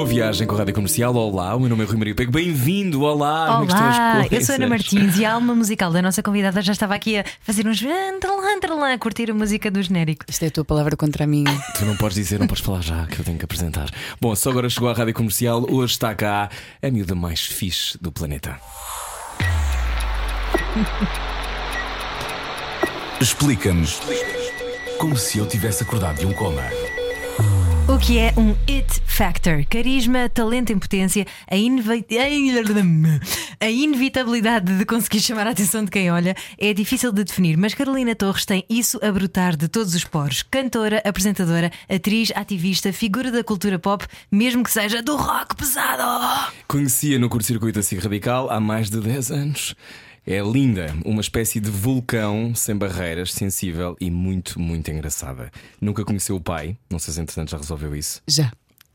Boa viagem com a Rádio Comercial. Olá, o meu nome é Rui Maria Pego. Bem-vindo. Olá, como é que estão as Olá, eu sou a Ana Martins e a alma musical da nossa convidada já estava aqui a fazer uns antralã, a curtir a música do genérico. Isto é a tua palavra contra a minha. Tu não podes dizer, não podes falar já, que eu tenho que apresentar. Bom, só agora chegou à Rádio Comercial. Hoje está cá a miúda mais fixe do planeta. Explica-nos como se eu tivesse acordado de um coma. O que é um It Factor? Carisma, talento em potência, a, inve- a inevitabilidade de conseguir chamar a atenção de quem olha é difícil de definir, mas Carolina Torres tem isso a brotar de todos os poros. Cantora, apresentadora, atriz, ativista, figura da cultura pop, mesmo que seja do rock pesado. Conhecia no curto-circuito assim radical há mais de 10 anos. É linda, uma espécie de vulcão sem barreiras, sensível e muito, muito engraçada. Nunca conheceu o pai, não sei se entretanto já resolveu isso. Já.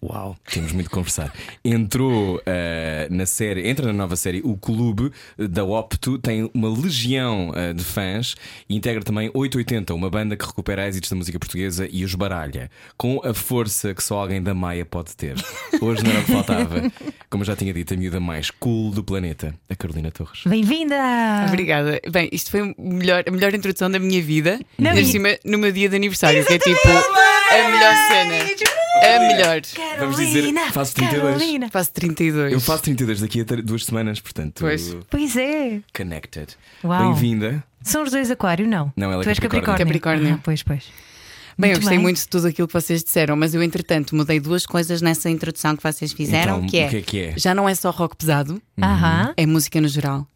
Uau, temos muito que conversar. Entrou eh, na série, entra na nova série O Clube da Opto, tem uma legião eh, de fãs e integra também 880, uma banda que recupera êxitos da música portuguesa e os baralha, com a força que só alguém da Maia pode ter. Hoje não era o que faltava. Como eu já tinha dito, a miúda mais cool do planeta, a Carolina Torres. Bem-vinda! Obrigada. Bem, isto foi melhor, a melhor introdução da minha vida. Não, e- cima, no meu dia de aniversário, que é tipo a melhor cena. A melhor. Vamos dizer, Carolina, faço 32. Carolina. Faço 32. Eu faço 32 daqui a ter- duas semanas, portanto, Pois. Pois é. connected. Uau. Bem-vinda. São os dois Aquário, não? Não, ela é tu és Capricórnio. Capricórnio. Capricórnio. Ah, pois, pois. Bem, eu Muito gostei bem. muito de tudo aquilo que vocês disseram, mas eu, entretanto, mudei duas coisas nessa introdução que vocês fizeram, Então, que, é, o que é que é? já não é só rock pesado, Aham. é música no geral.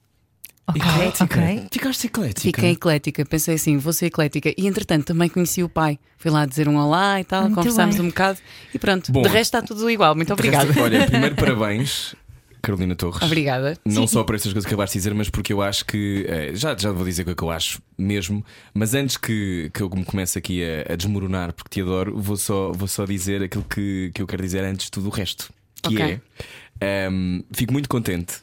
Ok, Eclética. ok. Ficaste eclética. Fiquei eclética, pensei assim, vou ser eclética. E entretanto também conheci o pai. Fui lá dizer um olá e tal, Muito conversámos bem. um bocado e pronto. Bom. de resto está tudo igual. Muito obrigada. Olha, primeiro parabéns, Carolina Torres. Obrigada. Não só por estas coisas que acabaste de dizer, mas porque eu acho que. eh, já, já vou dizer o que eu acho mesmo, mas antes que, que eu me comece aqui a, a desmoronar, porque te adoro, vou só, vou só dizer aquilo que, que eu quero dizer antes de tudo o resto. Que Ok. é. ehm, fico muito contente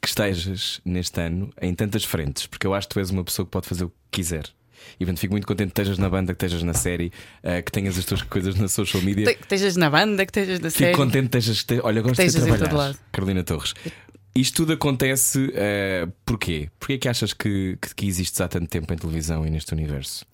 que estejas neste ano em tantas frentes, porque eu acho que tu és uma pessoa que pode fazer o que quiser. E portanto, fico muito contente que estejas na banda, que estejas na série, eh, que tenhas as tuas coisas na social media. Que estejas na banda, que estejas na Fico série. contente que estejas. te- Olha, gosto de trabalhar. Carolina Torres. Isto tudo acontece eh, porquê? Porquê é que achas que, que, que existes há tanto tempo em televisão e neste universo?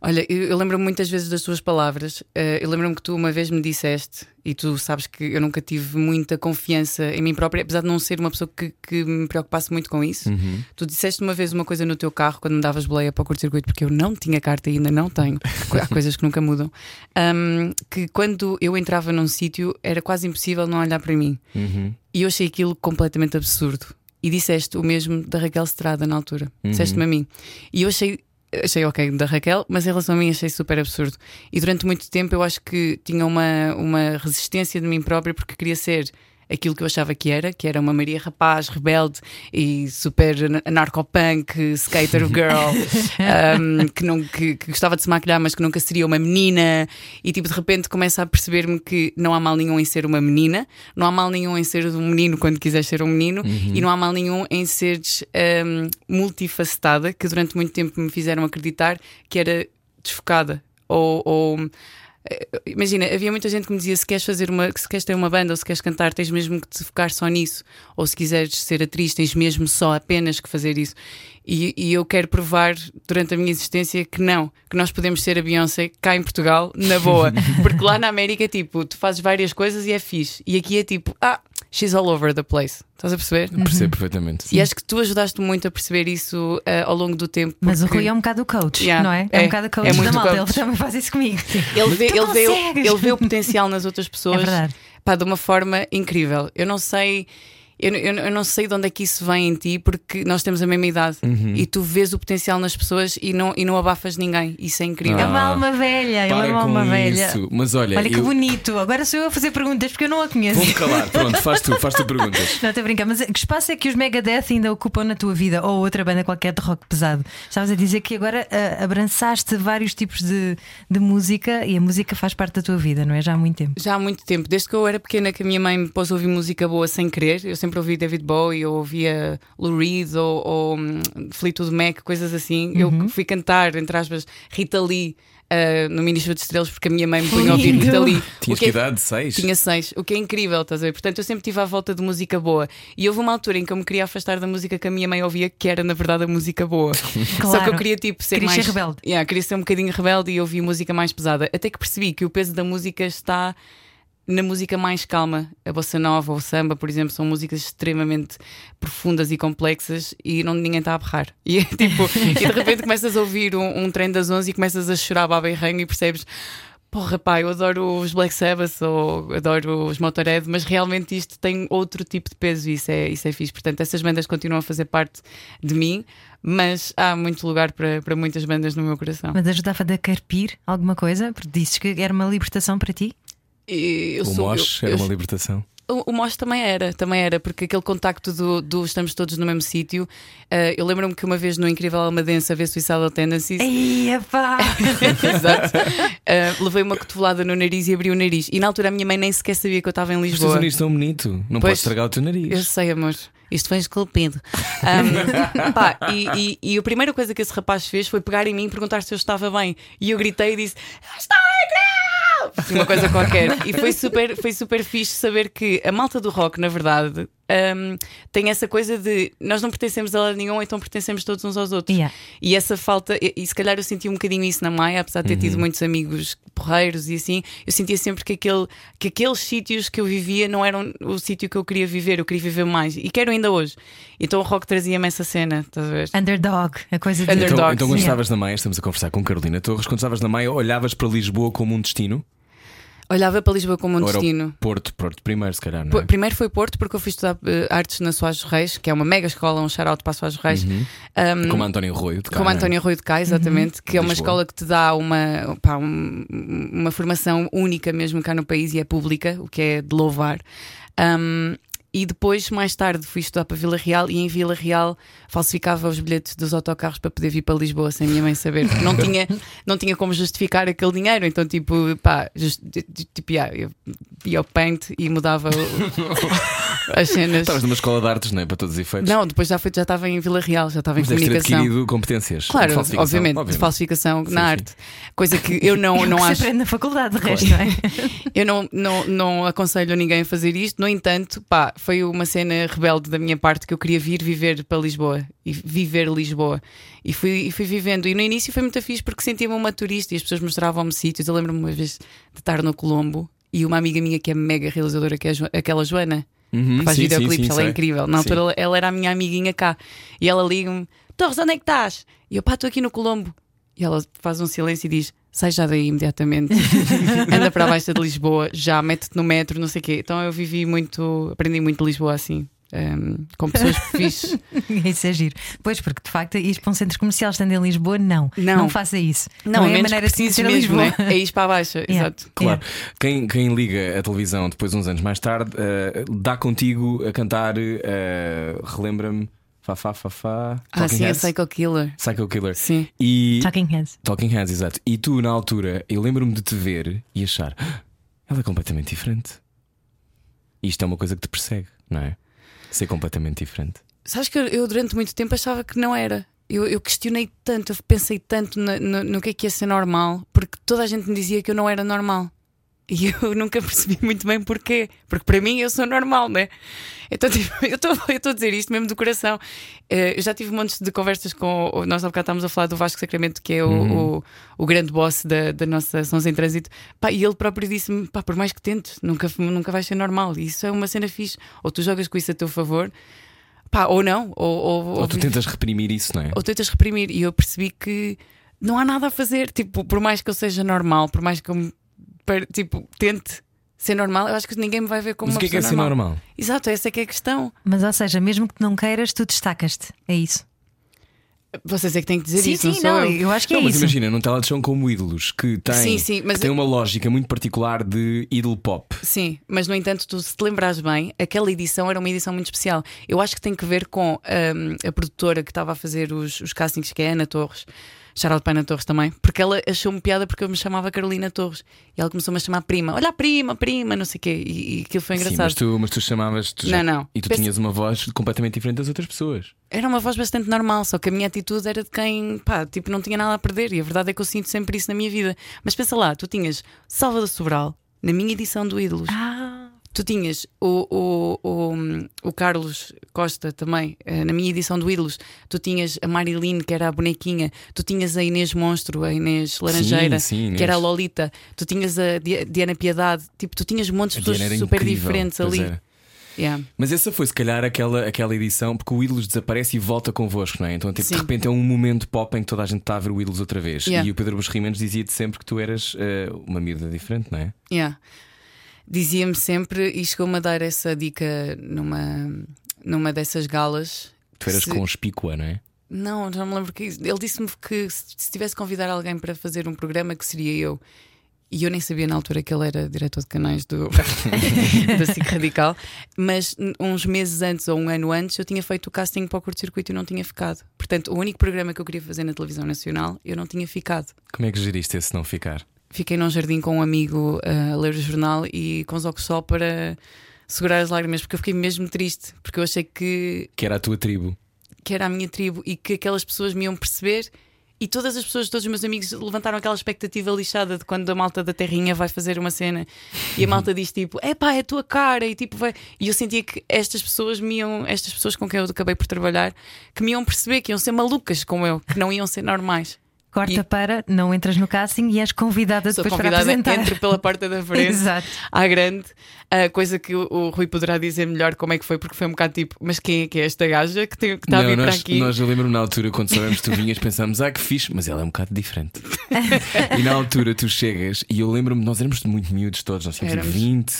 Olha, eu, eu lembro-me muitas vezes das tuas palavras. Eh, eu lembro-me que tu uma vez me disseste, e tu sabes que eu nunca tive muita confiança em mim própria, apesar de não ser uma pessoa que, que me preocupasse muito com isso. Uhum. Tu disseste uma vez uma coisa no teu carro quando me davas boleia para o curto-circuito, porque eu não tinha carta e ainda não tenho. Há coisas que nunca mudam. Ahm, que quando eu entrava num sítio era quase impossível não olhar para mim. Uhum. E eu achei aquilo completamente absurdo. E disseste o mesmo da Raquel Estrada na altura. Disseste-me a mim. E eu achei. Achei ok da Raquel, mas em relação a mim achei super absurdo. E durante muito tempo eu acho que tinha uma, uma resistência de mim própria porque queria ser aquilo que eu achava que era, que era uma Maria Rapaz, rebelde e super anarcopunk, skater girl, um, que, não, que, que gostava de se maquilhar, mas que nunca seria uma menina. E tipo, de repente começa a perceber-me que não há mal nenhum em ser uma menina, não há mal nenhum em ser um menino quando quiseres ser um menino, e não há mal nenhum em seres um, multifacetada, que durante muito tempo me fizeram acreditar que era desfocada ou- ou Imagina, havia muita gente que me dizia se queres fazer uma, se queres ter uma banda ou se queres cantar, tens mesmo que te focar só nisso. Ou se quiseres ser atriz, tens mesmo só apenas que fazer isso. E, e eu quero provar durante a minha existência que não, que nós podemos ser a Beyoncé cá em Portugal, na boa. Porque lá na América, tipo, tu fazes várias coisas e é fixe. E aqui é tipo, ah, she's all over the place. Estás a perceber? Percebo perfeitamente. E acho que tu ajudaste muito a perceber isso eh, ao longo do tempo. Mas o porque- Rui é um bocado o coach, Yeah, não é? É, é. um bocado o coach É da muito malta. coach. Ele também faz isso comigo. Ele vê, Tu ele, vê, consegues. ele vê o potencial nas outras pessoas É verdade. pá, de uma forma incrível. Eu não sei. Eu, eu, eu não sei de onde é que isso vem em ti, porque nós temos a mesma idade Uhum. e tu vês o potencial nas pessoas e não, e não abafas ninguém. Isso é incrível. É Ah. uma alma velha, é uma alma velha. isso. Mas olha, Olha que eu... bonito. Agora sou eu a fazer perguntas porque eu não a conheço. vou-me calar. Pronto, faz tu, faz tu perguntas. Não, estou a brincar, mas que espaço é que os Megadeth ainda ocupam na tua vida ou outra banda qualquer de rock pesado? Estavas a dizer que agora ah, abrançaste vários tipos de, de música e a música faz parte da tua vida, não é? Já há muito tempo. Já há muito tempo, desde que eu era pequena, que a minha mãe me pôs a ouvir música boa sem querer. Eu sempre ouvi David Bowie, eu ouvia Lou Reed ou, ou hum, Fleetwood Mac, coisas assim. Eu fui cantar, entre aspas, Rita Lee ah, no Ministro de Estrelas porque a minha mãe me punha a ouvir. Rita Lee. Tinhas que que é- idade? Seis? Tinha seis, o que é incrível, estás a ver? Portanto, eu sempre estive à volta de música boa. E houve uma altura em que eu me queria afastar da música que a minha mãe ouvia, que era na verdade a música boa. Só que Claro. eu queria tipo ser Querias mais. ser rebelde. Yeah, queria ser um bocadinho rebelde e ouvir música mais pesada. Até que percebi que o peso da música está na música mais calma. A bossa nova ou o samba, por exemplo, são músicas extremamente profundas e complexas e não ninguém está a berrar. E é tipo, e de repente começas a ouvir um, um trem das 11 e começas a chorar baba e ranho e percebes. Porra, pá, eu adoro os Black Sabbath ou adoro os Motorhead, mas realmente isto tem outro tipo de peso e isso é, isso é fixe. Portanto, essas bandas continuam a fazer parte de mim, mas há muito lugar para, para muitas bandas no meu coração. Mas ajudava-te a carpir alguma coisa? Porque disses que era uma libertação para ti? E eu O sou- Mosh eu- era eu- uma libertação. O, o Mosh também era, também era, porque aquele contacto do, do estamos todos no mesmo sítio. eh, eu lembro-me que uma vez no Incrível Almadense a ver Suicidal Tendencies. Exato. Eh, levei uma cotovelada no nariz e abri o nariz. E na altura a minha mãe nem sequer sabia que eu estava em Mas Lisboa. um nariz tão bonito. Não Pois. podes estragar o teu nariz. Eu sei, amor. Isto foi esculpido. Um, pá, e, e- e a primeira coisa que esse rapaz fez foi pegar em mim e perguntar se eu estava bem. E eu gritei e disse: Estou incrível! Uma coisa qualquer. E foi super, foi super fixe saber que a malta do rock, na verdade, um, tem essa coisa de nós não pertencemos a lado nenhum, então pertencemos todos uns aos outros. Yeah. E essa falta, e, e se calhar eu senti um bocadinho isso na Maia, apesar de ter tido muitos amigos porreiros e assim, eu sentia sempre que, aquele, que aqueles sítios que eu vivia não eram o sítio que eu queria viver, eu queria viver mais e quero ainda hoje. Então o rock trazia-me essa cena, estás a ver? Underdog, a coisa de. Underdog. Então, então quando yeah. estavas na Maia, estamos a conversar com Carolina Torres. Quando estavas na Maia, olhavas para Lisboa como um destino? Olhava para Lisboa como um Ou era o destino. Porto, Porto primeiro, se calhar, não é? Primeiro foi Porto, porque eu fui estudar eh, artes na Soares Reis, que é uma mega escola, um shout-out para a Soares Reis. Um, Como António Arroio, de cá, Como não é? António Rui de Cá, exatamente, que é uma Lisboa. escola que te dá uma, pá, um- uma formação única mesmo cá no país e é pública, o que é de louvar. Um, e depois, mais tarde, fui estudar para Vila Real e em Vila Real falsificava os bilhetes dos autocarros para poder vir para Lisboa sem minha mãe saber, porque não tinha, não tinha como justificar aquele dinheiro. Então, tipo, pá, just- tipo, eu ia ao paint e mudava o- as cenas. Estavas numa escola de artes, não é? Para todos os efeitos. Não, depois já, foi, já estava em Vila Real, já estava em Mas deves ter comunicação. adquirido competências. Claro, falsificação, obviamente, de falsificação Sim, na sim. arte. Coisa que eu não, É não que se acho. aprende na faculdade, de resto, não é? Eu não, não, não aconselho a ninguém a fazer isto. No entanto, pá, foi uma cena rebelde da minha parte que eu queria vir viver para Lisboa e viver Lisboa. E fui, e fui vivendo. E no início foi muito fixe porque sentia-me uma turista e as pessoas mostravam-me sítios. Eu lembro-me uma vez de estar no Colombo e uma amiga minha que é mega realizadora, que é aquela Joana, Uhum, que faz sim, videoclipes, sim, sim, ela é incrível. Na altura ela, ela era a minha amiguinha cá. E ela liga-me: Torres, onde é que estás? E eu, pá, estou aqui no Colombo. E ela faz um silêncio e diz: Sai já daí imediatamente. Anda para a Baixa de Lisboa, já mete-te no metro, não sei o quê. Então eu vivi muito, aprendi muito de Lisboa assim. Ehm, com pessoas fixes. Isso é giro. Pois, porque de facto, ir para um centro comercial estando em Lisboa, não. Não. faça isso. Não, é a maneira de precises mesmo, Lisboa. né? é ir para a Baixa, Yeah. exato. Claro. Quem, quem liga a televisão depois, uns anos mais tarde, eh, dá contigo a cantar, eh, relembra-me, Fá, Fá, Fá, Fá, Ah, Talking sim, a Heads, Psycho Killer. Psycho Killer. Sim. E Talking Heads. Talking Heads, exato. E tu, na altura, eu lembro-me de te ver e achar, "Ah, ela é completamente diferente. E isto é uma coisa que te persegue, não é? Ser completamente diferente. Sabes que eu, durante muito tempo achava que não era. Eu, eu questionei tanto, eu pensei tanto na- no, no que é que ia ser normal, porque toda a gente me dizia que eu não era normal. E eu nunca percebi muito bem porquê. Porque para mim eu sou normal, né? Então, tipo, eu estou a dizer isto mesmo do coração. Eh, eu já tive montes de conversas com. Nós há bocado estávamos a falar do Vasco Sacramento, que é o, o, o grande boss da, da nossa Sons em Trânsito. Pá, e ele próprio disse-me: pá, por mais que tentes, nunca, nunca vais ser normal. E isso é uma cena fixe. Ou tu jogas com isso a teu favor, pá, ou não. Ou, ou, Ou tu tentas reprimir isso, não é? ou tentas reprimir. E eu percebi que não há nada a fazer. Tipo, por mais que eu seja normal, por mais que eu tipo, tente Ser normal, eu acho que ninguém me vai ver como Mas uma o que é que é pessoa ser normal? Exato, essa é que é a questão. Mas, ou seja, mesmo que não queiras, tu destacas-te. É isso. Vocês é que têm que dizer sim, isso, sim, não não, eu. eu acho que não, é mas isso. imagina, num são como ídolos que têm, Sim, sim, mas que eu- uma lógica muito particular de idol pop. Sim, mas no entanto, tu se te lembrares bem, aquela edição era uma edição muito especial. Eu acho que tem que ver com hum, a produtora que estava a fazer os, os castings, que é a Ana Torres. Shout para Ana Torres também, porque ela achou-me piada porque eu me chamava Carolina Torres e ela começou-me a chamar prima. Olha prima, prima, não sei o quê. E, e aquilo foi Sim, engraçado. mas tu, mas tu chamavas. tu Não, não. E tu Pensa- tinhas uma voz completamente diferente das outras pessoas. Era uma voz bastante normal, só que a minha atitude era de quem, pá, tipo, não tinha nada a perder. E a verdade é que eu sinto sempre isso na minha vida. Mas pensa lá, tu tinhas Salvador Sobral na minha edição do Ídolos. Ah, Tu tinhas o, o, o, o Carlos Costa também, eh, na minha edição do Ídolos. Tu tinhas a Marilyn, que era a bonequinha. Tu tinhas a Inês Monstro, a Inês Laranjeira, sim, Inês. que era a Lolita. Tu tinhas a Di- Diana Piedade. Tipo, tu tinhas montes de pessoas super incrível, diferentes ali. era. Yeah. Mas essa foi se calhar aquela, aquela edição, porque o Ídolos desaparece e volta convosco, não é? Então tipo, de Sim. repente é um momento pop em que toda a gente está a ver o Ídolos outra vez. Yeah. E o Pedro Busrimentos dizia-te sempre que tu eras eh, uma miúda diferente, não é? Yeah. Dizia-me sempre e chegou-me a dar essa dica numa, numa dessas galas. Tu eras Se- conspícua, não é? Não, já me lembro que ele disse-me que se se tivesse convidar alguém para fazer um programa, que seria eu. E eu nem sabia na altura que ele era diretor de canais do da SIC Radical, mas uns meses antes ou um ano antes eu tinha feito o casting para o curto-circuito e não tinha ficado. Portanto, o único programa que eu queria fazer na televisão nacional, eu não tinha ficado. Como é que geriste esse não ficar? Fiquei num jardim com um amigo uh, a ler o jornal e com os óculos só para segurar as lágrimas, porque eu fiquei mesmo triste, porque eu achei que, Que era a tua tribo. que era a minha tribo e que aquelas pessoas me iam perceber. E todas as pessoas, todos os meus amigos levantaram aquela expectativa lixada de quando a malta da terrinha vai fazer uma cena e a malta diz tipo, é pá, é a tua cara e tipo vai. E eu sentia que estas pessoas me iam, estas pessoas com quem eu acabei por trabalhar, que me iam perceber que iam ser malucas como eu, que não iam ser normais. Corta E- para, não entras no casting e és convidada Sou depois convidada, para apresentar. entre pela porta da frente. Exato. à grande, a coisa que o, o Rui poderá dizer melhor como é que foi, porque foi um bocado tipo, mas quem é que é esta gaja que, tem, que está a vir não, para nós, aqui? nós eu lembro-me na altura, quando soubemos que tu vinhas, pensámos, ah, que fixe, mas ela é um bocado diferente. e na altura tu chegas, e eu lembro-me, nós éramos muito miúdos todos, nós tínhamos Éramos. 20,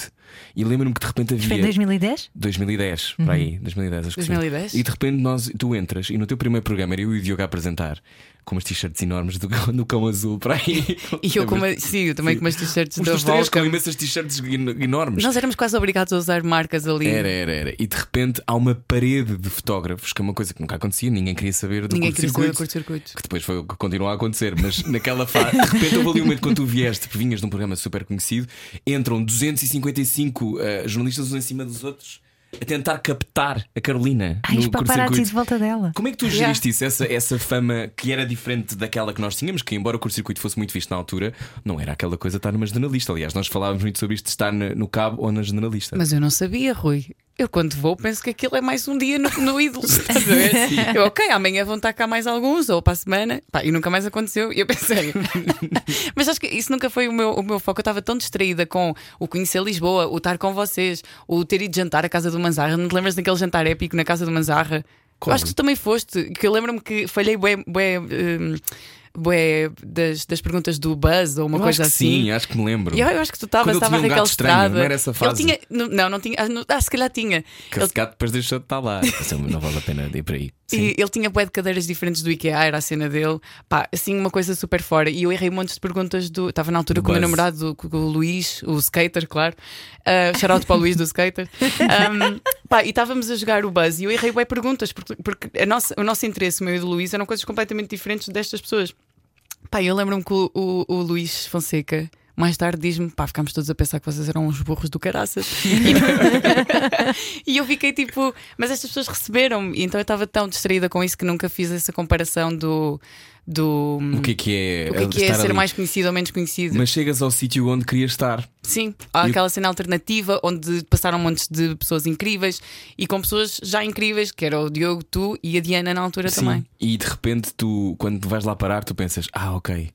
e lembro-me que de repente Foi em havia. 2010? 2010, para aí, 2010, acho que sim. 2010? E de repente nós, tu entras e no teu primeiro programa era eu e o Diogo a apresentar com umas t-shirts enormes do, do cão azul para aí. E eu, com uma, Lembras-te? sim, eu também com umas t-shirts da dos três Volca. com imensas t-shirts en- enormes. Nós éramos quase obrigados a usar marcas ali. Era, era, era. E de repente há uma parede de fotógrafos, que é uma coisa que nunca acontecia, ninguém queria saber do Ninguém queria saber do curto-circuito. curto-circuito. Que depois foi o que continuou a acontecer, mas naquela fase, de repente houve ali um momento quando tu vieste, porque vinhas de um programa super conhecido, entram 255 eh, jornalistas uns em cima dos outros a tentar captar a Carolina Ai, os no paparazzi de volta dela. Como é que tu Yeah. geriste isso, essa, essa fama que era diferente daquela que nós tínhamos, que embora o curto-circuito fosse muito visto na altura, não era aquela coisa de estar numa jornalista. Aliás, nós falávamos muito sobre isto de estar no cabo ou na jornalista. Mas eu não sabia, Rui. Eu quando vou penso que aquilo é mais um dia no, no Ídolos. ver? Eu, ok, amanhã vão estar cá mais alguns, ou para a semana. Pá, e nunca mais aconteceu. E eu pensei. Mas acho que isso nunca foi o meu, o meu foco. Eu estava tão distraída com o conhecer Lisboa, o estar com vocês, o ter ido jantar à casa do Manzarra. Não te lembras daquele jantar épico na casa do Manzarra? Qual? Acho que tu também foste. Que eu lembro-me que falhei bué, hum, bué das, das perguntas do Buzz ou uma Eu coisa assim. sim, acho que me lembro. E eu, eu acho que tu estavas, estava um Raquel estranho, Estrada. não era essa fase? Ele tinha, não, não, tinha. ah, Ah, se calhar tinha. Que Ele, esse gato depois deixou de estar lá. Isso não vale a pena ir para aí. Sim. e ele tinha bué de cadeiras diferentes do IKEA, era a cena dele. Pá, assim, uma coisa super fora. E eu errei montes de perguntas do. Estava na altura Do com o meu namorado, com o Luís, o skater, claro. Uh, shout para o Luís do skater. Um, pá, e estávamos a jogar o Buzz e eu errei bué perguntas, porque, porque a nossa, o nosso interesse, o meu e do Luís, eram coisas completamente diferentes destas pessoas. Pá, eu lembro-me que o, o, o Luís Fonseca. Mais tarde diz-me, pá, ficámos todos a pensar que vocês eram uns burros do caraças. E, eu fiquei tipo, mas estas pessoas receberam-me. E então eu estava tão distraída com isso que nunca fiz essa comparação do. do O que é que é, o que é, que é ser ali? mais conhecido ou menos conhecido. Mas chegas ao sítio onde querias estar. Sim, há E- aquela cena alternativa onde passaram montes de pessoas incríveis e com pessoas já incríveis, que era o Diogo, tu e a Diana na altura também. E de repente tu, quando vais lá parar, tu pensas: Ah, ok,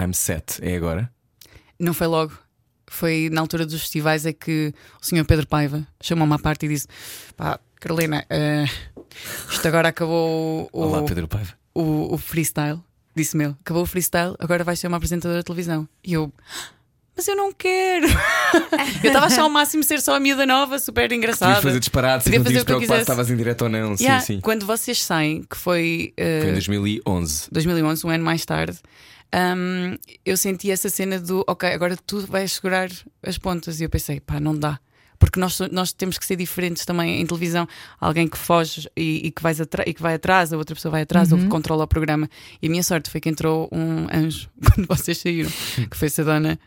I'm set, é agora. Não foi logo. Foi na altura dos festivais é que o senhor Pedro Paiva chamou-me à parte e disse: Pá, Carolina, eh, isto agora acabou o, Olá, Pedro Paiva. o, o freestyle. Disse-me ele: Acabou o freestyle, agora vais ser uma apresentadora de televisão. E eu: mas eu não quero. eu estava a achar ao máximo ser só a miúda nova, super engraçada. Podias fazer disparates e Podia não tinhas preocupado se estavas em direto ou não. Sim, Yeah, sim. Quando vocês saem, que foi, uh, Foi em 2011. 2011, um ano mais tarde, hum, eu senti essa cena do ok, agora tu vais segurar as pontas. E eu pensei, pá, não dá. Porque nós, nós temos que ser diferentes também em televisão. Alguém que foge e, e que, vais e que vai atrás, a outra pessoa vai atrás, ou que controla o programa. E a minha sorte foi que entrou um anjo quando vocês saíram, que foi essa dona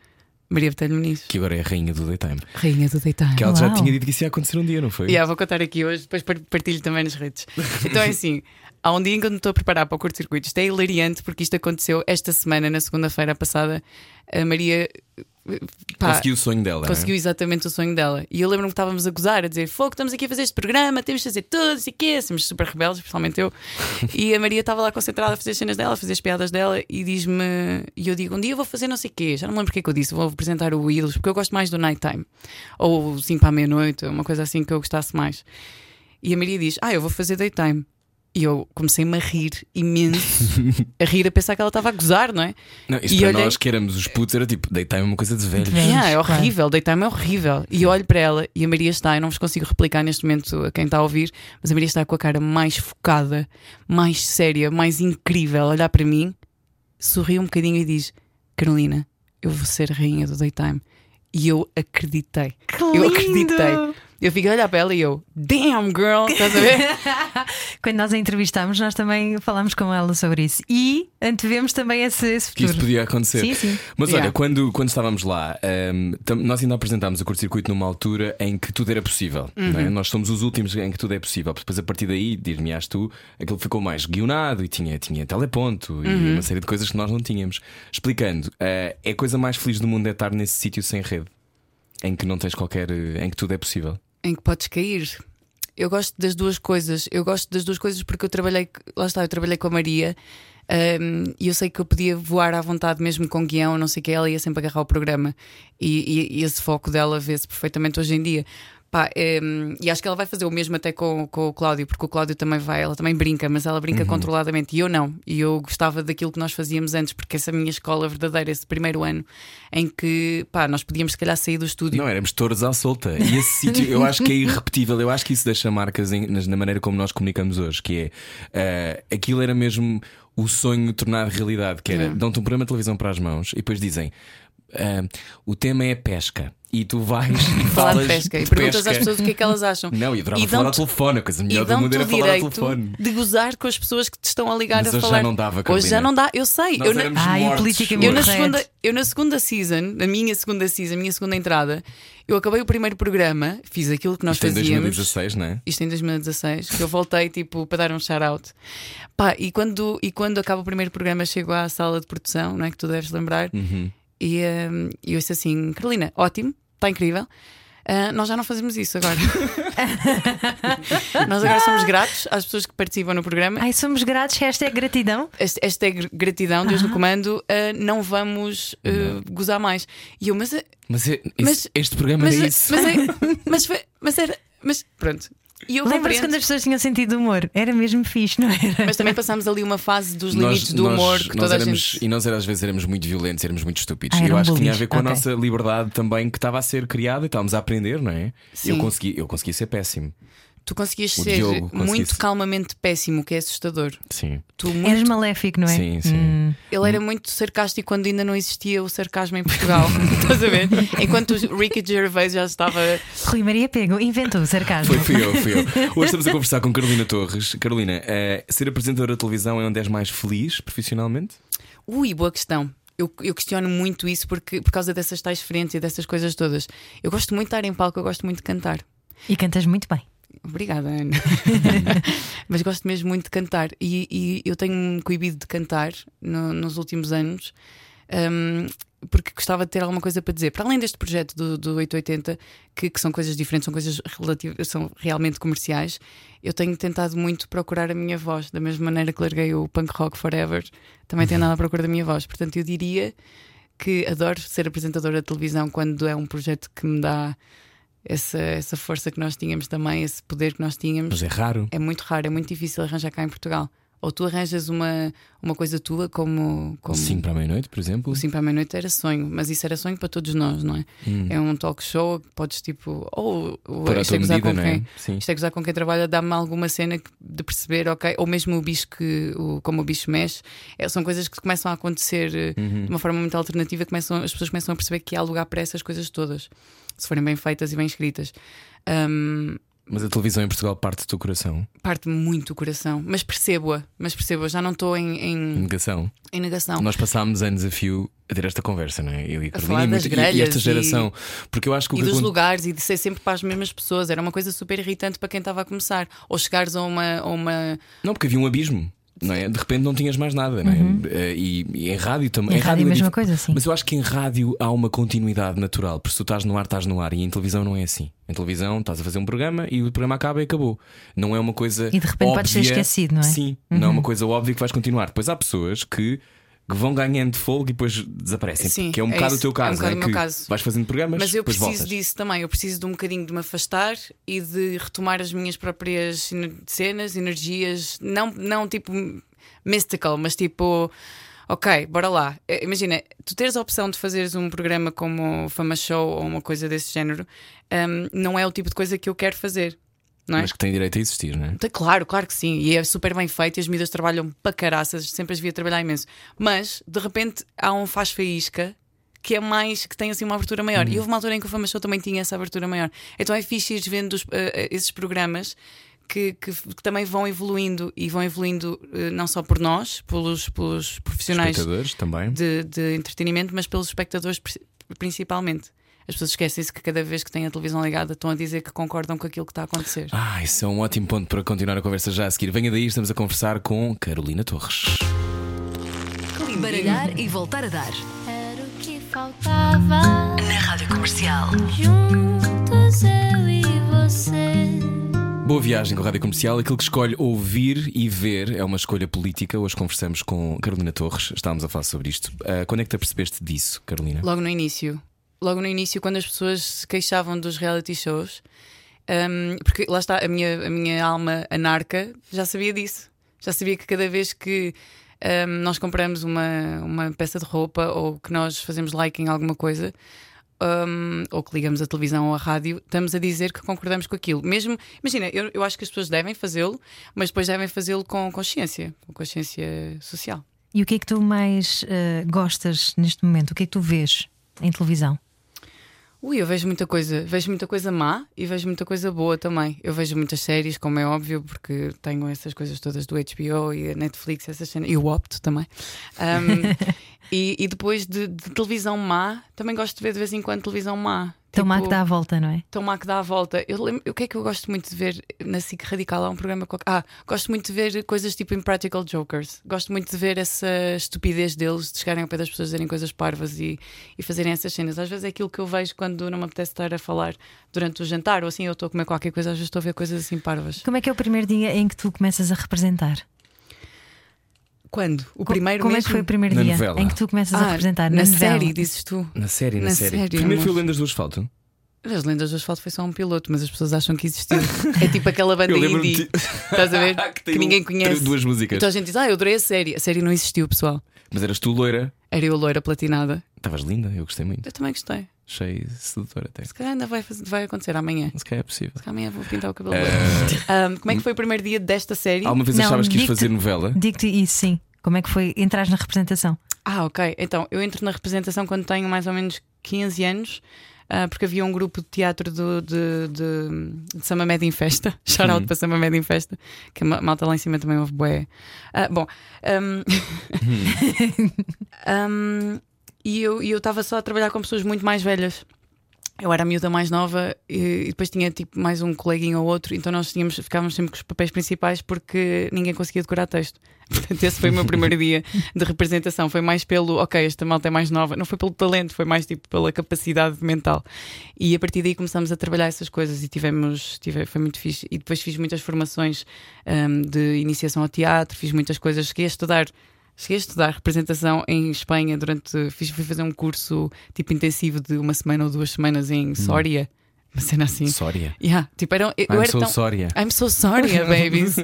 Maria Botelho Muniz, Que agora é a rainha do daytime. rainha do deitar. Que ela já Uau. tinha dito que isso ia acontecer um dia, não foi? Yeah, vou contar aqui hoje, depois par- partilho também nas redes. Então é assim: há um dia em que eu me estou a preparar para o curto-circuito. Isto é hilariante porque isto aconteceu esta semana, na segunda-feira passada. A Maria eh, pá, Conseguiu o sonho dela. conseguiu exatamente o sonho dela. E eu lembro-me que estávamos a gozar, a dizer: Fogo, estamos aqui a fazer este programa, temos de fazer tudo, sei o quê. Somos super rebeldes, principalmente eu. E a Maria estava lá concentrada a fazer as cenas dela, a fazer as piadas dela. E diz-me: E eu digo: Um dia eu vou fazer não sei o quê. Já não me lembro o que é que eu disse. Vou apresentar o Ídolos, porque eu gosto mais do nighttime. Ou 5 para a meia-noite, uma coisa assim que eu gostasse mais. E a Maria diz: Ah, eu vou fazer daytime. E eu comecei-me a rir imenso, a rir, a pensar que ela estava a gozar, não é? Não, isto E para olhei- nós que éramos os putos era tipo, daytime é uma coisa de velhos. Yeah, é claro. horrível, daytime é horrível. E eu olho para ela e a Maria está, eu não vos consigo replicar neste momento a quem está a ouvir, mas a Maria está com a cara mais focada, mais séria, mais incrível, a olhar para mim, sorri um bocadinho e diz: Carolina, eu vou ser rainha do daytime. E eu acreditei. Eu acreditei. Eu fiquei a olhar para ela e eu, damn girl, estás a ver? Quando nós a entrevistámos, nós também falámos com ela sobre isso. E antevemos também esse, esse Que futuro. isso podia acontecer. Sim, sim. Mas olha, Yeah. quando, quando estávamos lá, hum, tam- nós ainda apresentámos o curto-circuito numa altura em que tudo era possível. não Uhum. é? Nós somos os últimos em que tudo é possível. Depois, a partir daí, dir-me-ás tu, aquilo ficou mais guionado e tinha, tinha teleponto Uhum. e uma série de coisas que nós não tínhamos. Explicando, eh, é a coisa mais feliz do mundo é estar nesse sítio sem rede, em que não tens qualquer. eh, em que tudo é possível. Em que podes cair. Eu gosto das duas coisas. Eu gosto das duas coisas porque eu trabalhei, lá está, eu trabalhei com a Maria hum, e eu sei que eu podia voar à vontade mesmo com guião, não sei o que, ela ia sempre agarrar o programa e, e- e esse foco dela vê-se perfeitamente hoje em dia. Pá, hum, e acho que ela vai fazer o mesmo até com, com o Cláudio, porque o Cláudio também vai, ela também brinca, mas ela brinca controladamente e eu não. E eu gostava daquilo que nós fazíamos antes, porque essa minha escola verdadeira, esse primeiro ano, em que pá, nós podíamos se calhar sair do estúdio. Não, éramos touros à solta. E esse sítio eu acho que é irrepetível. Eu acho que isso deixa marcas em- na maneira como nós comunicamos hoje, que é eh, aquilo era mesmo o sonho tornar realidade, que era dão-te um programa de televisão para as mãos e depois dizem eh, o tema é pesca. E tu vais e falar falas de pesca e de perguntas pesca. às pessoas o que é que elas acham. Não, e adorava E falar ao telefone, a coisa melhor e do mundo era o falar ao direito telefone. de gozar com as pessoas que te estão a ligar Mas a hoje já falar. não dava, Hoje já não dá, eu sei. Nós eu, na, Ai, mortos. politicamente eu, na segunda, eu na segunda season, na minha segunda season, a minha segunda entrada, eu acabei o primeiro programa, fiz aquilo que nós Isto em fazíamos. 2016, não é? Isto em 2016, que eu voltei tipo para dar um shout-out. Pá, e quando, e quando acaba o primeiro programa, chego à sala de produção, não é? Que tu deves lembrar, Uhum. e hum, e eu disse assim: Carolina, ótimo, está incrível. Ah, nós já não fazemos isso agora. nós agora somos gratos às pessoas que participam no programa. Ai, somos gratos, esta é gratidão. Este- Esta é gr- gratidão, Deus no comando, ah, não vamos ah, gozar mais. E eu, mas, Mas, é- Mas- este programa mas, é isso. mas, é- mas, foi- mas era, mas pronto. E eu Lembra-se quando as pessoas tinham sentido de humor? Era mesmo fixe, não era? Mas também passámos ali uma fase dos limites do nós- humor que nós toda a éramos, gente. E nós às vezes éramos muito violentos, éramos muito estúpidos. Ah, E eu acho que tinha a bullies. ver com a Ok. nossa liberdade também que estava a ser criada e estávamos a aprender, não é? Sim. Eu consegui, eu consegui ser péssimo. Tu conseguias O ser Diogo muito calmamente péssimo, que é assustador. Sim. Tu muito- Eras maléfico, não é? Sim, sim. Hum. Ele era muito sarcástico quando ainda não existia o sarcasmo em Portugal. Estás a ver? Enquanto o Ricky Gervais já estava. Rui Maria Pego inventou o sarcasmo. Foi, fui eu, fui eu. Hoje estamos a conversar com Carolina Torres. Carolina, eh, ser apresentadora de televisão é onde és mais feliz profissionalmente? Ui, boa questão. Eu, eu questiono muito isso porque, por causa dessas tais frentes e dessas coisas todas. Eu gosto muito de estar em palco, eu gosto muito de cantar. E cantas muito bem. Obrigada, Ana. Mas gosto mesmo muito de cantar. E, e eu tenho-me coibido de cantar no- nos últimos anos. hum, porque gostava de ter alguma coisa para dizer. Para além deste projeto do, do 880, que, que são coisas diferentes, são coisas relativas, são realmente comerciais, eu tenho tentado muito procurar a minha voz, da mesma maneira que larguei o punk rock forever, também tenho andado à procura da minha voz. Portanto, eu diria que adoro ser apresentadora de televisão quando é um projeto que me dá essa, essa força que nós tínhamos também, esse poder que nós tínhamos. Mas é raro. É muito raro, é muito difícil arranjar cá em Portugal. Ou tu arranjas uma, uma coisa tua como. como 5 para a meia-noite, por exemplo. o 5 para a meia-noite era sonho, mas isso era sonho para todos nós, não é? É um talk show que podes tipo. Ou, à isto é medida, com é? quem. Sim. Isto é gozar com quem trabalha, dá-me alguma cena de perceber, ok? Ou mesmo o bicho que. O, como o bicho mexe. É, são coisas que começam a acontecer eh, Uhum. de uma forma muito alternativa, começam, as pessoas começam a perceber que há lugar para essas coisas todas, se forem bem feitas e bem escritas. Ahm, Mas a televisão em Portugal parte do teu coração. parte-me muito o coração, mas percebo-a, mas percebo-a, já não estou em, em, Negação. em negação. Nós passámos anos a fio a ter esta conversa, não é? Eu e a Carolina e, muito- e- e esta e- geração. Porque eu acho que o E que dos lugares e de ser sempre para as mesmas pessoas era uma coisa super irritante para quem estava a começar. Ou chegares a uma. A uma... Não, porque havia um abismo. Não é? De repente não tinhas mais nada, não é? Eh, E, e em rádio também. Em rádio a é mesma coisa, sim. Mas eu acho que em rádio há uma continuidade natural. Porque se tu estás no ar, estás no ar. E em televisão não é assim. Em televisão estás a fazer um programa e o programa acaba e acabou. Não é uma coisa. E de repente podes ser óbvia. esquecido, não é? Sim, não é uma coisa óbvia que vais continuar. Depois há pessoas que. Que vão ganhando fogo e depois desaparecem. Sim, que é um é bocado isso. o teu É um caso, não o meu que caso. vais fazendo programas, Mas eu preciso voltas. disso também. Eu preciso de um bocadinho de me afastar e de retomar as minhas próprias cenas, energias. Não, não tipo mystical, mas tipo. Ok, bora lá. Eh, Imagina, tu teres a opção de fazeres um programa como Fama Show ou uma coisa desse género, hum, não é o tipo de coisa que eu quero fazer. É? Mas que tem direito a existir, não é? Claro, claro que sim. E é super bem feito e as medidas trabalham para caraças, sempre as via trabalhar imenso. Mas, de repente, há um faz faísca que é mais, que tem assim uma abertura maior. E houve uma altura em que o Fama Show também tinha essa abertura maior. Então é fixe ir vendo os- eh, esses programas. Que, que- que também vão evoluindo e vão evoluindo eh, não só por nós, pelos, pelos profissionais de, de entretenimento, mas pelos espectadores pri- principalmente. As pessoas esquecem-se que cada vez que têm a televisão ligada estão a dizer que concordam com aquilo que está a acontecer. Ah, isso é um ótimo ponto para continuar a conversa já a seguir. Venha daí, estamos a conversar com Carolina Torres. Baralhar e voltar a dar. Era o que faltava. Na rádio comercial. Juntos eu e você. Boa viagem com a Rádio Comercial. Aquilo que escolhe ouvir e ver é uma escolha política. Hoje conversamos com Carolina Torres. Estávamos a falar sobre isto. Ah, quando é que te apercebeste disso, Carolina? Logo no início. Logo no início, quando as pessoas se queixavam dos reality shows, hum, porque lá está, a minha, a minha alma anarca já sabia disso. Já sabia que cada vez que hum, nós compramos uma, uma peça de roupa ou que nós fazemos like em alguma coisa. hum, ou que ligamos a televisão ou a rádio, estamos a dizer que concordamos com aquilo. Mesmo, imagina, eu, eu acho que as pessoas devem fazê-lo, mas depois devem fazê-lo com consciência, com consciência social. E o que é que tu mais eh, gostas neste momento? O que é que tu vês em televisão? Ui, eu vejo muita coisa. Vejo muita coisa má e vejo muita coisa boa também. Eu vejo muitas séries, como é óbvio, porque tenho essas coisas todas do HBO e a Netflix, essas cenas, e o Opto também. Um, e, e depois de, de televisão má, também gosto de ver de vez em quando televisão má. Tão má Tipo, que dá a volta, não é? Tão má que dá a volta. Eu lembro, o que é que eu gosto muito de ver na SIC Radical? Há um programa. qualquer- Ah, gosto muito de ver coisas tipo Impractical Jokers. Gosto muito de ver essa estupidez deles de chegarem ao pé das pessoas dizerem coisas parvas e, e fazerem essas cenas. Às vezes é aquilo que eu vejo quando não me apetece estar a falar durante o jantar ou assim, eu estou a comer qualquer coisa, às vezes estou a ver coisas assim parvas. Como é que é o primeiro dia em que tu começas a representar? Quando? O primeiro Como é mesmo? que foi o primeiro Na dia novela. em que tu começas a Ah, representar? na, novela? série, dizes tu. Na série, na, Na série. série, Primeiro foi o Lendas do Asfalto. As lendas do asfalto foi só um piloto, mas as pessoas acham que existiu. É tipo aquela banda Eu lembro-me indie. de- Estás a ver? Que tem ninguém um- conhece. duas músicas. Então a gente diz, ah, eu adorei a série. A série não existiu, pessoal. Mas eras tu loira. Era eu loira platinada. Estavas linda, eu gostei muito. Eu também gostei. Achei sedutora até. Se calhar ainda vai, fazer- vai acontecer amanhã. Se calhar é possível. Se calhar amanhã vou pintar o cabelo. Ahm, como é que foi o primeiro dia desta série? Alguma vez Não, achavas que ias digo-te- fazer novela? Digo-te isso, sim. Como é que foi entrar na representação? Ah, ok. Então, eu entro na representação quando tenho mais ou menos 15 anos. ah, porque havia um grupo de teatro do, de, de, de Sama Med em Festa, shout out para Sama Med em Festa, que a ma- malta lá em cima também houve bué. Ah, bom, ahm, ahm, e eu estava só a trabalhar com pessoas muito mais velhas. Eu era a miúda mais nova e, depois tinha tipo mais um coleguinho ou outro, então nós tínhamos, ficávamos sempre com os papéis principais porque ninguém conseguia decorar texto. Portanto, esse foi o meu primeiro dia de representação. Foi mais pelo, ok, esta malta é mais nova, não foi pelo talento, foi mais tipo pela capacidade mental. E a partir daí começamos a trabalhar essas coisas e tivemos, tive, foi muito fixe. E depois fiz muitas formações hum, de iniciação ao teatro, fiz muitas coisas, cheguei a estudar. Cheguei a estudar representação em Espanha durante. Fiz, fui fazer um curso tipo intensivo de uma semana ou duas semanas em Soria. Uma cena assim. Sória. Yeah, tipo, era, eu I'm era so tão, Sória. I'm so sorry, babies.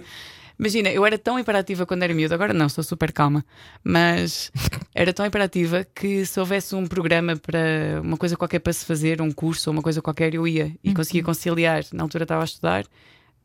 Imagina, eu era tão imperativa quando era miúda, agora não, estou super calma, mas era tão imperativa que se houvesse um programa para uma coisa qualquer para se fazer, um curso ou uma coisa qualquer, eu ia e conseguia conciliar. Na altura estava a estudar,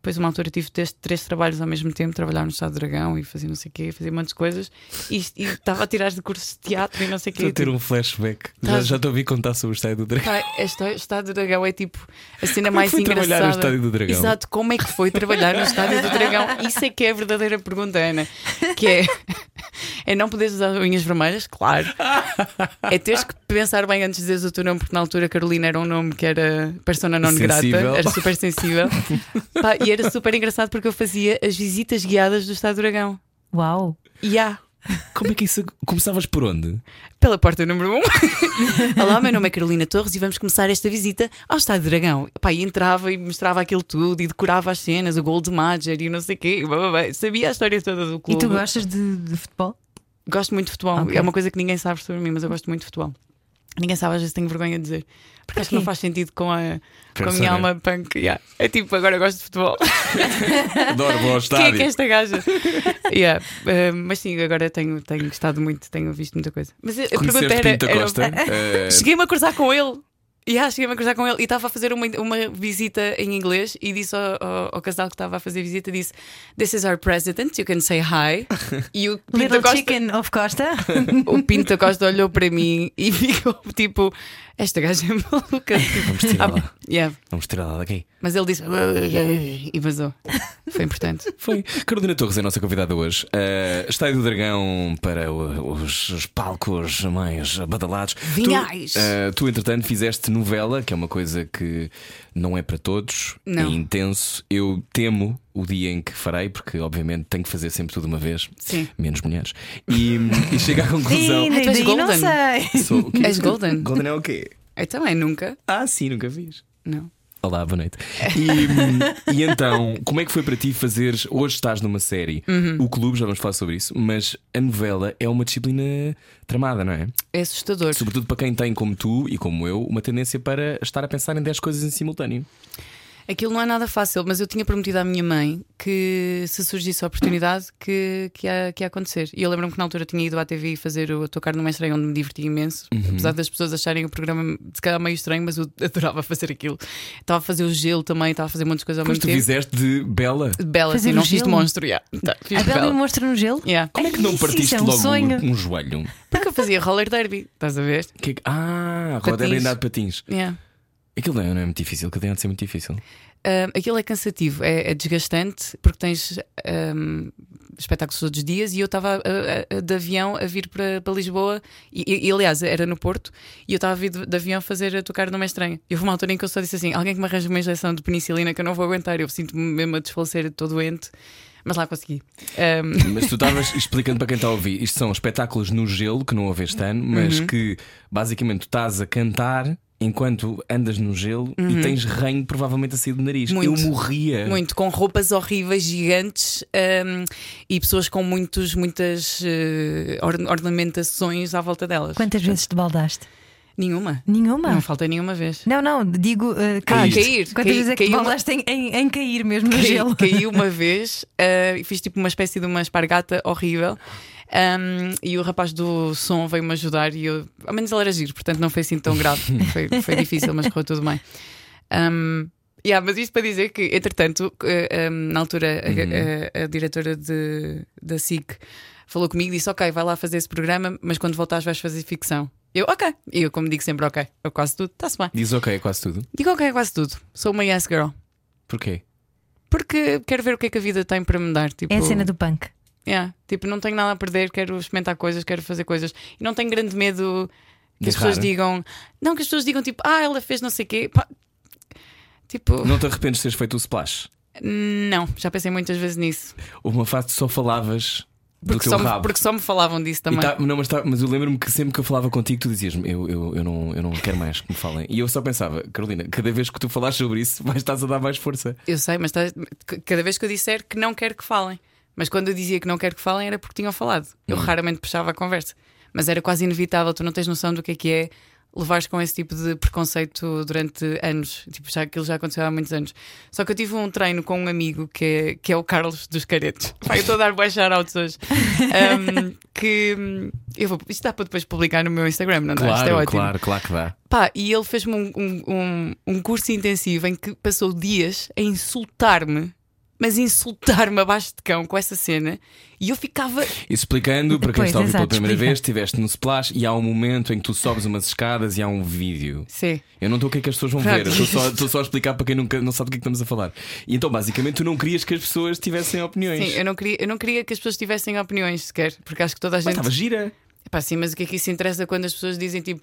depois uma altura tive três, três trabalhos ao mesmo tempo, trabalhar no Estado de Dragão e fazer não sei o quê, fazer muitas coisas, e estava a tirar de cursos de teatro e não sei o quê. Estou a ter um flashback. Já, Estás- já te ouvi contar sobre o estádio do Dragão. O Estádio do Dragão é tipo a cena Como é mais foi engraçada. trabalhar no Estádio do Dragão? Exato, como é que foi trabalhar no Estádio do Dragão? Isso é que é a verdadeira pergunta, Ana. Que é, é não poderes usar unhas vermelhas, claro. É teres que pensar bem antes de dizeres o teu nome, porque na altura Carolina era um nome que era persona non grata, era super sensível. Pá, e era super engraçado porque eu fazia as visitas guiadas do Estádio do Dragão. Uau! E há. Como é que isso. Começavas por onde? Pela porta número 1. Um. Olá, meu nome é Carolina Torres e vamos começar esta visita ao Estádio do Dragão. Pá, e entrava e mostrava aquilo tudo e decorava as cenas, o gol de Major e não sei o quê. blá, blá, blá. Sabia a história toda do E clube. tu gostas de, de futebol? Gosto muito de futebol. Ok. É uma coisa que ninguém sabe sobre mim, mas eu gosto muito de futebol. Ninguém sabe, às vezes tenho vergonha de dizer. Porque acho que não faz sentido com a, com a minha alma punk. yeah. É tipo, agora gosto de futebol. Adoro, vou ao Quem é estádio. que é esta gaja? Yeah, eh, mas sim, agora tenho, tenho gostado muito, tenho visto muita coisa. Mas a pergunta era. Pinto era- Costa? Eh, Cheguei-me a cruzar com ele. Yeah, cheguei-me a cruzar com ele e estava a fazer uma, uma visita em inglês e disse ao, ao- ao casal que estava a fazer a visita: disse, This is our president, you can say hi. E o Pinto, Little Costa, Chicken of Costa? o Pinto Costa olhou para mim e ficou tipo: Esta gaja é maluca. Vamos tirar lá. Yeah. Vamos tirar lá daqui. Mas ele disse e vazou. Foi importante. Foi. Carolina Torres é a nossa convidada hoje. Uh, Estádio do Dragão para os, os palcos mais badalados. Vinhais. Tu, uh, tu, entretanto, fizeste novela, que é uma coisa que não é para todos, Não. é intenso. Eu temo o dia em que farei, porque obviamente tenho que fazer sempre tudo de uma vez, Sim. menos mulheres. E, e chego à conclusão. Ainda tu és daí não golden. sei. Sou o quê? És golden? Golden é o quê? Eu também nunca. Ah, sim, nunca fiz. Não. Olá, boa noite. E, e então, como é que foi para ti fazeres? Hoje estás numa série, Uhum. o clube, já vamos falar sobre isso, mas a novela é uma disciplina tramada, não é? É assustador. Sobretudo para quem tem, como tu e como eu, uma tendência para estar a pensar em 10 coisas em simultâneo. Aquilo não é nada fácil, mas eu tinha prometido à minha mãe que se surgisse a oportunidade que, que, ia, que ia acontecer. E eu lembro-me que na altura tinha ido à TV fazer o Tocar no Estranho, onde me diverti imenso. Uhum. Apesar das pessoas acharem o programa se calhar meio estranho, mas eu adorava fazer aquilo. Estava a fazer o gelo também, estava a fazer muitas coisas ao Mas mesmo tu tempo. fizeste de Bela. Bela, Fazer assim, o não fiz de gelo? monstro. Yeah. Tá, fiz A de Bela Bela. me mostra no gelo? Yeah. Como é que não Isso, partiste é um logo sonho. um joelho? Porque eu fazia roller derby, estás a ver? Que é Ah, roda Patins. blindado de patins. Yeah. Aquilo não é, não é muito difícil, aquilo tem de ser muito difícil. Um, aquilo é cansativo, é, é desgastante, porque tens um, espetáculos todos os dias e eu estava a- a- a- de avião a vir para, para Lisboa e, e- aliás era no Porto e eu estava a vir de, de avião fazer a tocar numa estranha. E houve uma altura em que eu só disse assim: alguém que me arranje uma injeção de penicilina que eu não vou aguentar, eu sinto-me mesmo a desfalecer, estou doente, mas lá consegui. Um, Mas tu estavas explicando para quem está a ouvir, isto são espetáculos no gelo que não houve este ano, mas Uhum. que basicamente tu estás a cantar enquanto andas no gelo e tens ranho provavelmente a sair do nariz. Uhum. Muito. Eu morria. Muito, com roupas horríveis, gigantes um, e pessoas com muitos, muitas orna- ornamentações à volta delas. Quantas vezes te baldaste? Nenhuma. Nenhuma. Não faltei nenhuma vez. Não, não, digo uh, Ah, cair. cair. Quantas Caí- vezes é que uma- baldaste em, em- em cair mesmo no Caí, gelo? caí uma vez e fiz tipo uma espécie de uma espargata horrível. Um, e o rapaz do som veio-me ajudar e eu, ao menos ele era giro, portanto não foi assim tão grave. foi, foi difícil, mas correu tudo bem. Um, yeah, mas isto para dizer que, entretanto, eh, um, na altura a- a, a diretora de, da SIC falou comigo e disse: Ok, vai lá fazer esse programa, mas quando voltares vais fazer ficção. Eu, ok. E eu, como digo sempre, ok, eu quase tudo, está-se bem. Diz ok, quase tudo. Digo ok, quase tudo. Sou uma yes girl. Porquê? Porque quero ver o que é que a vida tem para me dar. Tipo, É a cena do punk. Yeah, tipo, não tenho nada a perder, quero experimentar coisas, quero fazer coisas. E não tenho grande medo que De as pessoas digam. Não, que as pessoas digam tipo, ah, ela fez não sei o quê. Pá, Tipo, Não te arrependes de teres feito o splash? não, já pensei muitas vezes nisso. Houve uma fase que só falavas do Porque teu só, me, rabo. porque só me falavam disso também. tá- não, mas, tá- mas eu lembro-me que sempre que eu falava contigo, tu dizias-me: eu, eu, eu, não, eu não quero mais que me falem. E eu só pensava, Carolina, cada vez que tu falas sobre isso, vais estás a dar mais força. Eu sei, mas tá- cada vez que eu disser que não quero que falem. Mas quando eu dizia que não quero que falem era porque tinham falado. Eu raramente puxava a conversa. Mas era quase inevitável, tu não tens noção do que é que é levares com esse tipo de preconceito durante anos. Tipo, já aquilo já aconteceu há muitos anos. Só que eu tive um treino com um amigo que é, que é o Carlos dos Caretos. Pá, eu estou a dar baixar altos hoje. Um, que hum, eu vou, isto dá para depois publicar no meu Instagram, não dá? Isto é Claro, ótimo. claro, claro que dá. Pá, e ele fez-me um, um, um curso intensivo em que passou dias a insultar-me, mas insultar-me abaixo de cão com essa cena, e eu ficava. Isso explicando, para quem está a ouvir pela primeira explica. vez, estiveste no splash e há um momento em que tu sobes umas escadas e há um vídeo. Sim. Eu não estou o que é que as pessoas vão Pronto. ver, eu estou só, estou só a explicar para quem nunca, não sabe do que é que estamos a falar. E então, basicamente, tu não querias que as pessoas tivessem opiniões. Sim, eu não, queria, eu não queria que as pessoas tivessem opiniões sequer, porque acho que toda a Mas gente. estava gira. Pá, sim, mas o que é que isso interessa quando as pessoas dizem tipo.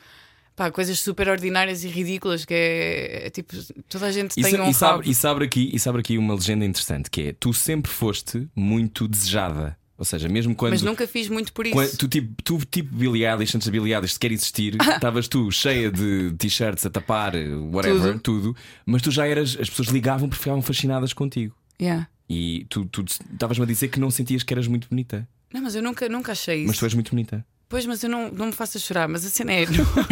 Pá, coisas super ordinárias e ridículas que é, é tipo, toda a gente E, tem sa- um e, sabe, e, sabe aqui, e sabe aqui uma legenda interessante que é: tu sempre foste muito desejada. Ou seja, mesmo quando. Mas nunca fiz muito por isso. Quando- tu, tipo, tu, tipo Billie Eilish, antes da Billie Eilish sequer existir, estavas tu cheia de t-shirts a tapar, whatever, tudo. mas tu já eras, as pessoas ligavam porque ficavam fascinadas contigo. Yeah. E tu tu estavas-me a dizer que não sentias que eras muito bonita. Não, mas eu nunca, nunca achei isso. Mas tu és muito bonita. Pois, mas eu não, não me faças chorar, mas a cena é.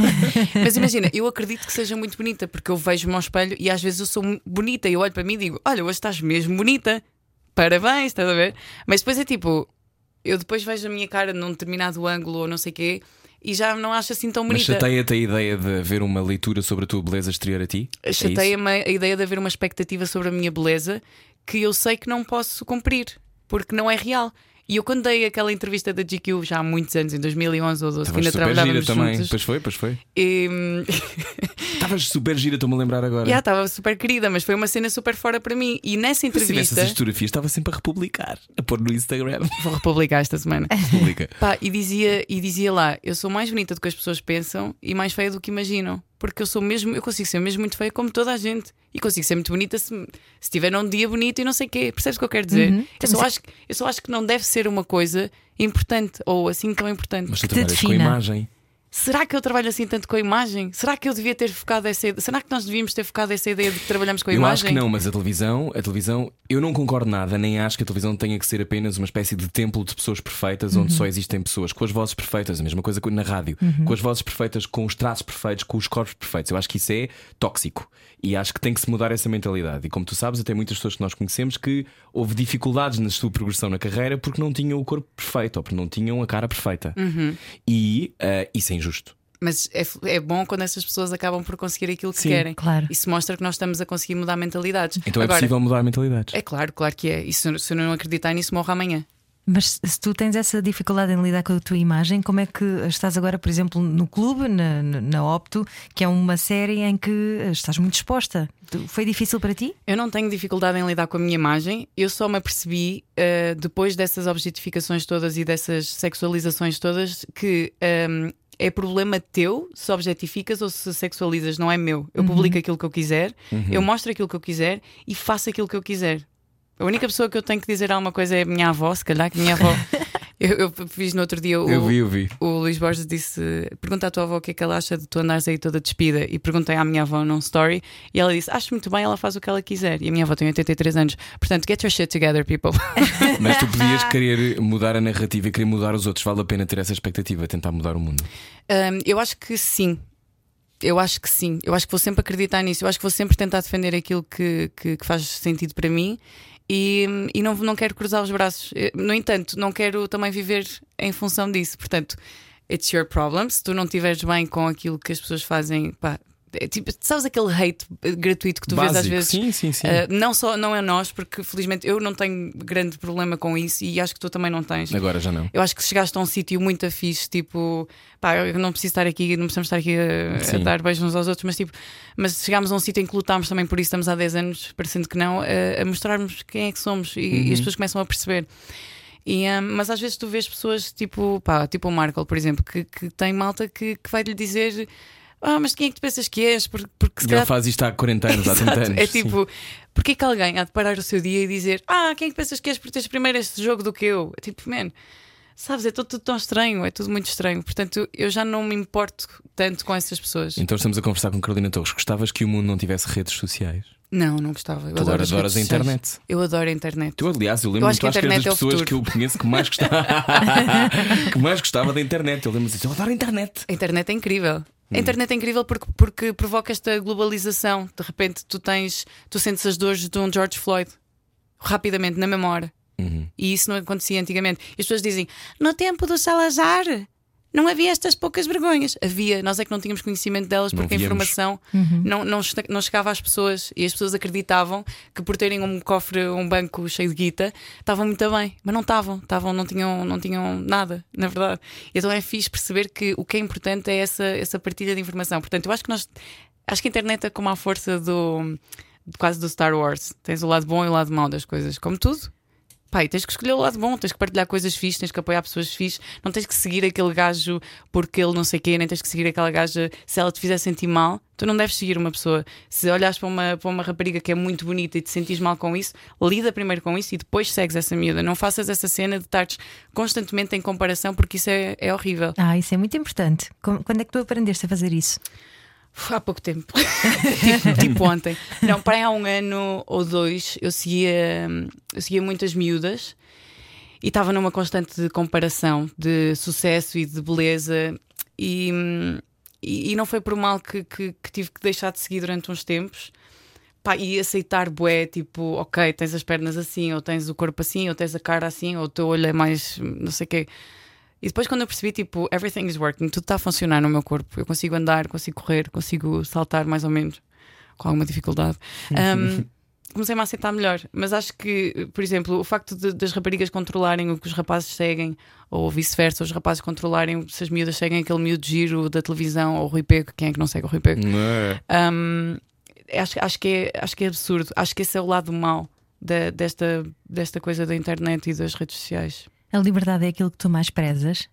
mas imagina, eu acredito que seja muito bonita, porque eu vejo-me ao espelho e às vezes eu sou bonita e eu olho para mim e digo: Olha, hoje estás mesmo bonita, parabéns, estás a ver? Mas depois é tipo, eu depois vejo a minha cara num determinado ângulo ou não sei o quê e já não acho assim tão Mas bonita. chateia-te a ideia de haver uma leitura sobre a tua beleza exterior a ti? É? Chateia-me a ideia de haver uma expectativa sobre a minha beleza que eu sei que não posso cumprir, porque não é real. E eu, quando dei aquela entrevista da GQ já há muitos anos, em 2011 ou 12, que ainda super gira trabalhávamos também. juntos, Pois foi, pois foi. Estavas super gira, estou-me a lembrar agora. Já estava super querida, mas foi uma cena super fora para mim. E nessa Se tivesse entrevista. essas fotografias, estava sempre a republicar, a pôr no Instagram. Vou republicar esta semana. Publica. Pá, e dizia, e dizia lá: eu sou mais bonita do que as pessoas pensam e mais feia do que imaginam. Porque eu sou mesmo, eu consigo ser mesmo muito feia como toda a gente. E consigo ser muito bonita se, se estiver num dia bonito e não sei o quê. Percebes o que eu quero dizer? Uhum. Eu, só acho, que- eu só acho que não deve ser uma coisa importante ou assim tão importante. Mas tu te trabalhas com a imagem. Será que eu trabalho assim tanto com a imagem? Será que eu devia ter focado essa ideia? Será que nós devíamos ter focado essa ideia de que trabalhamos com a Eu imagem? acho que não, mas a televisão, a televisão, eu não concordo nada, nem acho que a televisão tenha que ser apenas uma espécie de templo de pessoas perfeitas, onde só existem pessoas com as vozes perfeitas, a mesma coisa na rádio, com as vozes perfeitas, com os traços perfeitos, com os corpos perfeitos. Eu acho que isso é tóxico e acho que tem que se mudar essa mentalidade. E como tu sabes, até muitas pessoas que nós conhecemos que houve dificuldades na sua progressão na carreira porque não tinham o corpo perfeito ou porque não tinham a cara perfeita. E eh, isso é injusto. Mas é, é bom quando essas pessoas acabam por conseguir aquilo que Sim, querem. claro. Isso mostra que nós estamos a conseguir mudar mentalidades. Então Agora, é possível mudar mentalidades. É claro, claro que é. E se, se eu não acreditar nisso, morro amanhã. Mas se tu tens essa dificuldade em lidar com a tua imagem, como é que estás agora, por exemplo, no clube, na, na- Opto, que é uma série em que estás muito exposta? Foi difícil para ti? Eu não tenho dificuldade em lidar com a minha imagem. Eu só me apercebi, eh, depois dessas objetificações todas e dessas sexualizações todas, que ehm, é problema teu se objetificas ou se sexualizas, não é meu. Eu publico aquilo que eu quiser, eu mostro aquilo que eu quiser e faço aquilo que eu quiser. A única pessoa que eu tenho que dizer alguma coisa é a minha avó, se calhar, que a minha avó. eu, eu fiz no outro dia o, Eu vi, eu vi. o Luís Borges disse: Pergunta à tua avó o que é que ela acha de tu andares aí toda despida. E perguntei à minha avó num story e ela disse: Acho muito bem, ela faz o que ela quiser. E a minha avó tem 83 anos. Portanto, get your shit together, people. Mas tu podias querer mudar a narrativa e querer mudar os outros. Vale a pena ter essa expectativa, tentar mudar o mundo. Um, eu acho que sim. Eu acho que sim. Eu acho que vou sempre acreditar nisso. Eu acho que vou sempre tentar defender aquilo que, que, que faz sentido para mim. E, e não, não quero cruzar os braços. Eh, No entanto, não quero também viver em função disso. Portanto, it's your problem. Se tu não estiveres bem com aquilo que as pessoas fazem, pá, é tipo, sabes aquele hate gratuito que tu vês às Básico. vezes? Sim, sim, sim. Uh, não só não é nós, porque felizmente eu não tenho grande problema com isso e acho que tu também não tens. Agora já não. Eu acho que chegaste a um sítio muito afixo, tipo, pá, eu não preciso estar aqui, não precisamos estar aqui a, a dar beijos uns aos outros, mas tipo, mas chegámos a um sítio em que lutámos também por isso, estamos há 10 anos, parecendo que não, a, a mostrarmos quem é que somos e, e as pessoas começam a perceber. E, hum, mas às vezes tu vês pessoas tipo, pá, tipo o Markle, por exemplo, que, que tem malta que, que vai lhe dizer. Ah, mas quem é que tu pensas que és? Porque, porque se Ele calhar faz isto há 40 anos, há 30 Exato. anos. É tipo, porque é que alguém há de parar o seu dia e dizer Ah, quem é que pensas que és por teres primeiro este jogo do que eu? É tipo, man, sabes, é tudo, tudo tão estranho, é tudo muito estranho. Portanto, eu já não me importo tanto com essas pessoas. Então estamos a conversar com Carolina Torres. Gostavas que o mundo não tivesse redes sociais? Não, não gostava. Eu Tu adoro adoras a internet. Eu adoro a internet. Tu, aliás, eu Eu lembro acho que tu acho que és internet das é pessoas futuro. que eu conheço que mais gostava que mais gostava da internet. Eu lembro-me de dizer, eu adoro a internet. A internet é incrível. A internet é incrível porque, porque provoca esta globalização. De repente, tu tens, tu sentes as dores de um George Floyd rapidamente, na hora. Uhum. E isso não acontecia antigamente. E as pessoas dizem: no tempo do Salazar não havia estas poucas vergonhas. Havia, nós é que não tínhamos conhecimento delas Não porque a informação não, não, che- não chegava às pessoas e as pessoas acreditavam que por terem um cofre, um banco cheio de guita, estavam muito bem, mas não estavam, estavam não, tinham, não tinham nada, na verdade. Então é fixe perceber que o que é importante é essa, essa partilha de informação. Portanto, eu acho que nós acho que a internet é como a força do quase do Star Wars. Tens o lado bom e o lado mau das coisas, como tudo. Pai, tens que escolher o lado bom, tens que partilhar coisas fixes, tens que apoiar pessoas fixes, não tens que seguir aquele gajo porque ele não sei quê, nem tens que seguir aquela gaja se ela te fizer sentir mal. Tu não deves seguir uma pessoa. Se olhares para uma, para uma rapariga que é muito bonita e te sentires mal com isso, lida primeiro com isso e depois segues essa miúda. Não faças essa cena de estares constantemente em comparação porque isso é, é horrível. Ah, isso é muito importante. Quando é que tu aprendeste a fazer isso? Há pouco tempo. tipo, tipo ontem. Não, para aí há um ano ou dois eu seguia, eu seguia muitas miúdas e estava numa constante comparação de sucesso e de beleza. E, e, e não foi por mal que, que, que tive que deixar de seguir durante uns tempos. Pá, e aceitar, bué, tipo, ok, tens as pernas assim, ou tens o corpo assim, ou tens a cara assim, ou o teu olho é mais não sei o quê. E depois, quando eu percebi, tipo, everything is working, tudo está a funcionar no meu corpo. Eu consigo andar, consigo correr, consigo saltar mais ou menos, com alguma dificuldade. Um, Comecei-me a aceitar melhor, mas acho que, por exemplo, o facto de- das raparigas controlarem o que os rapazes seguem, ou vice-versa, os rapazes controlarem se as miúdas seguem aquele miúdo giro da televisão, ou o Rui Pego, quem é que não segue o Rui Pego? Não é? Um, acho, acho, que é, acho que é absurdo. Acho que esse é o lado mau da- desta, desta coisa da internet e das redes sociais. A liberdade é aquilo que tu mais prezas?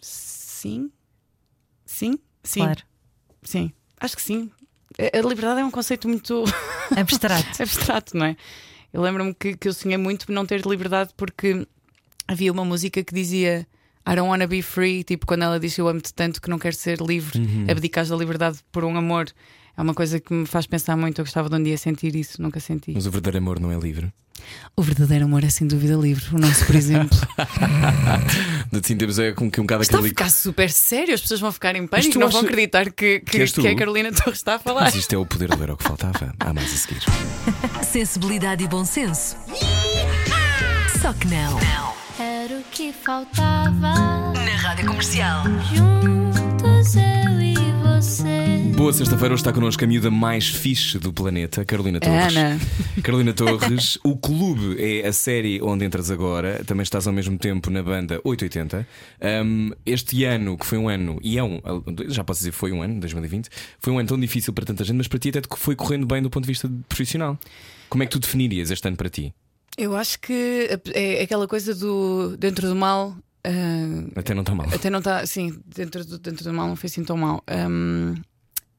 Sim. Sim. Sim. Claro. Sim. Acho que sim. A liberdade é um conceito muito Abstrato. abstrato, não é? Eu lembro-me que, que eu sonhei muito por não ter liberdade porque havia uma música que dizia I don't wanna be free, tipo quando ela diz eu amo-te tanto que não quero ser livre, abdicares da liberdade por um amor. É uma coisa que me faz pensar muito. Eu gostava de um dia sentir isso, nunca senti. Mas o verdadeiro amor não é livre. O verdadeiro amor é sem dúvida livre. O nosso, por exemplo. Assim temos é com que um bocado Está a aquele. ficar super sério, as pessoas vão ficar em pânico e não vão acreditar que, que, que que a Carolina Torres está a falar. Mas isto é o poder do era o que faltava. Há mais a seguir. Sensibilidade e bom senso. Só que não. Era o que faltava. Na rádio comercial. Juntos eu e você. Boa sexta-feira, hoje está connosco a miúda mais fixe do planeta, Carolina Torres. Ana. Carolina Torres, o Clube é a série onde entras agora, também estás ao mesmo tempo na banda 880. Um, este ano, que foi um ano, e é um, já posso dizer, foi um ano, 2020, foi um ano tão difícil para tanta gente, mas para ti até foi correndo bem do ponto de vista profissional. Como é que tu definirias este ano para ti? Eu acho que é aquela coisa do dentro do mal. ah, Até não está mal. até não está, sim, dentro do, dentro do mal não foi assim tão mal. Ahm,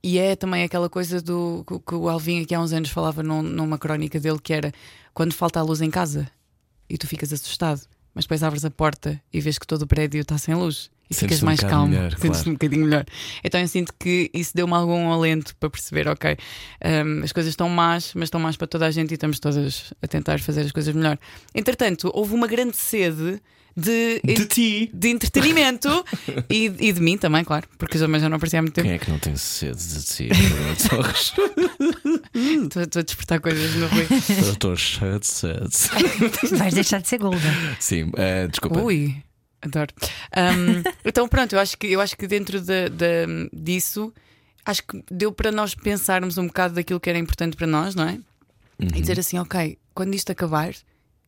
e é também aquela coisa do que, o Alvin aqui há uns anos falava num- numa crónica dele que era quando falta a luz em casa e tu ficas assustado, mas depois abres a porta e vês que todo o prédio está sem luz e Sentes-te ficas um mais calmo, melhor, sentes-te claro. um bocadinho melhor. Então eu sinto que isso deu-me algum alento para perceber, ok, ahm, as coisas estão más, mas estão más para toda a gente e estamos todas a tentar fazer as coisas melhor. Entretanto, houve uma grande sede de, De ti! de entretenimento e, e de mim também, claro, porque eu também já não aparecia há muito tempo. Quem é que não tem sede de ti, Torres? Estou estou a despertar coisas no Rui. Estou cheio de sede. Vais deixar de ser golden. Sim, eh, desculpa. Ui, adoro. Um, então, pronto, eu acho que, eu acho que dentro da- da- disso, acho que deu para nós pensarmos um bocado daquilo que era importante para nós, não é? E dizer assim, ok, quando isto acabar,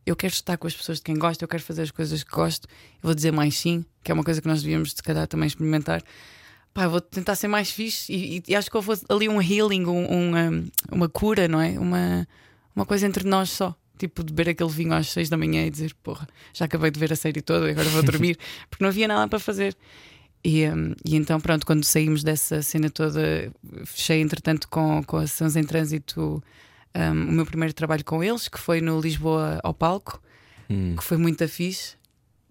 eu quero estar com as pessoas de quem gosto, eu quero fazer as coisas que gosto, eu vou dizer mais sim, que é uma coisa que nós devíamos, se calhar, também experimentar. Pá, vou tentar ser mais fixe e, e- e acho que houve ali um healing, um- um, um, uma cura, não é? Uma, uma coisa entre nós só. Tipo, de beber aquele vinho às seis da manhã e dizer, porra, já acabei de ver a série toda e agora vou dormir, porque não havia nada para fazer. E, hum, e então, pronto, quando saímos dessa cena toda, fechei entretanto com, com a Sons em Trânsito hum, o meu primeiro trabalho com eles, que foi no Lisboa ao Palco, Hum, que foi muito fixe.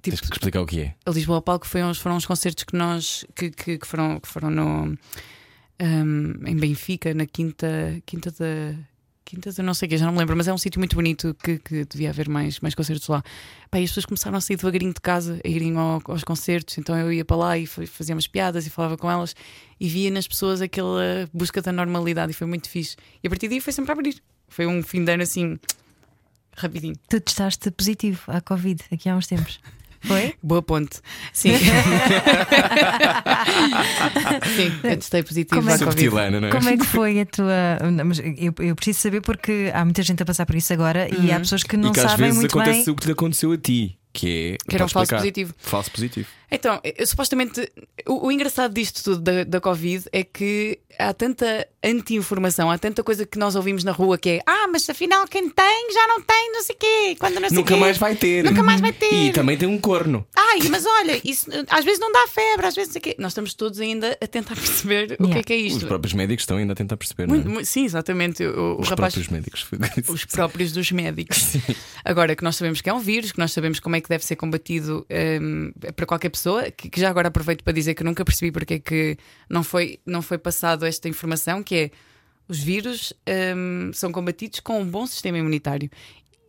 Tipo, Tens que explicar o que é. a Lisboa ao Palco foi uns, foram uns concertos que nós que, que, que foram, que foram no, hum, em Benfica, na quinta, quinta da Quintas, eu não sei o que, já não me lembro, mas é um sítio muito bonito que, que devia haver mais, mais concertos lá. Pá, e as pessoas começaram a sair devagarinho de casa, a irem ao- aos concertos, então eu ia para lá e fa- fazia umas piadas e falava com elas e via nas pessoas aquela busca da normalidade e foi muito fixe. E a partir daí foi sempre a abrir. Foi um fim de ano assim, rapidinho. Tu testaste positivo à Covid aqui há uns tempos. Foi? Boa ponte. Sim. Sim, eu testei positivo Como é. Subtilana, não é? Como é que foi a tua. Eu, eu preciso saber porque há muita gente a passar por isso agora e há pessoas que não e que às sabem vezes muito acontece bem. o que lhe aconteceu a ti, que é. Que era um falso positivo. Falso positivo. Então, eu, supostamente, o, o engraçado disto tudo da, da Covid é que há tanta anti-informação, há tanta coisa que nós ouvimos na rua que é ah, mas afinal quem tem já não tem, não sei quê, quando não sei Nunca quê. mais vai ter. Nunca mais vai ter. E também tem um corno. Ai, mas olha, isso eh, às vezes não dá febre, às vezes não sei quê. Nós estamos todos ainda a tentar perceber o que é que é Os isto. próprios médicos estão ainda a tentar perceber. não é? Muito- mu- sim, exatamente. O, o Os rapaz próprios médicos. os próprios dos médicos. Agora que nós sabemos que é um vírus, que nós sabemos como é que deve ser combatido hum, para qualquer pessoa, que, que já agora aproveito para dizer que nunca percebi porque é que não foi, não foi passado esta informação, que é os vírus hum, são combatidos com um bom sistema imunitário.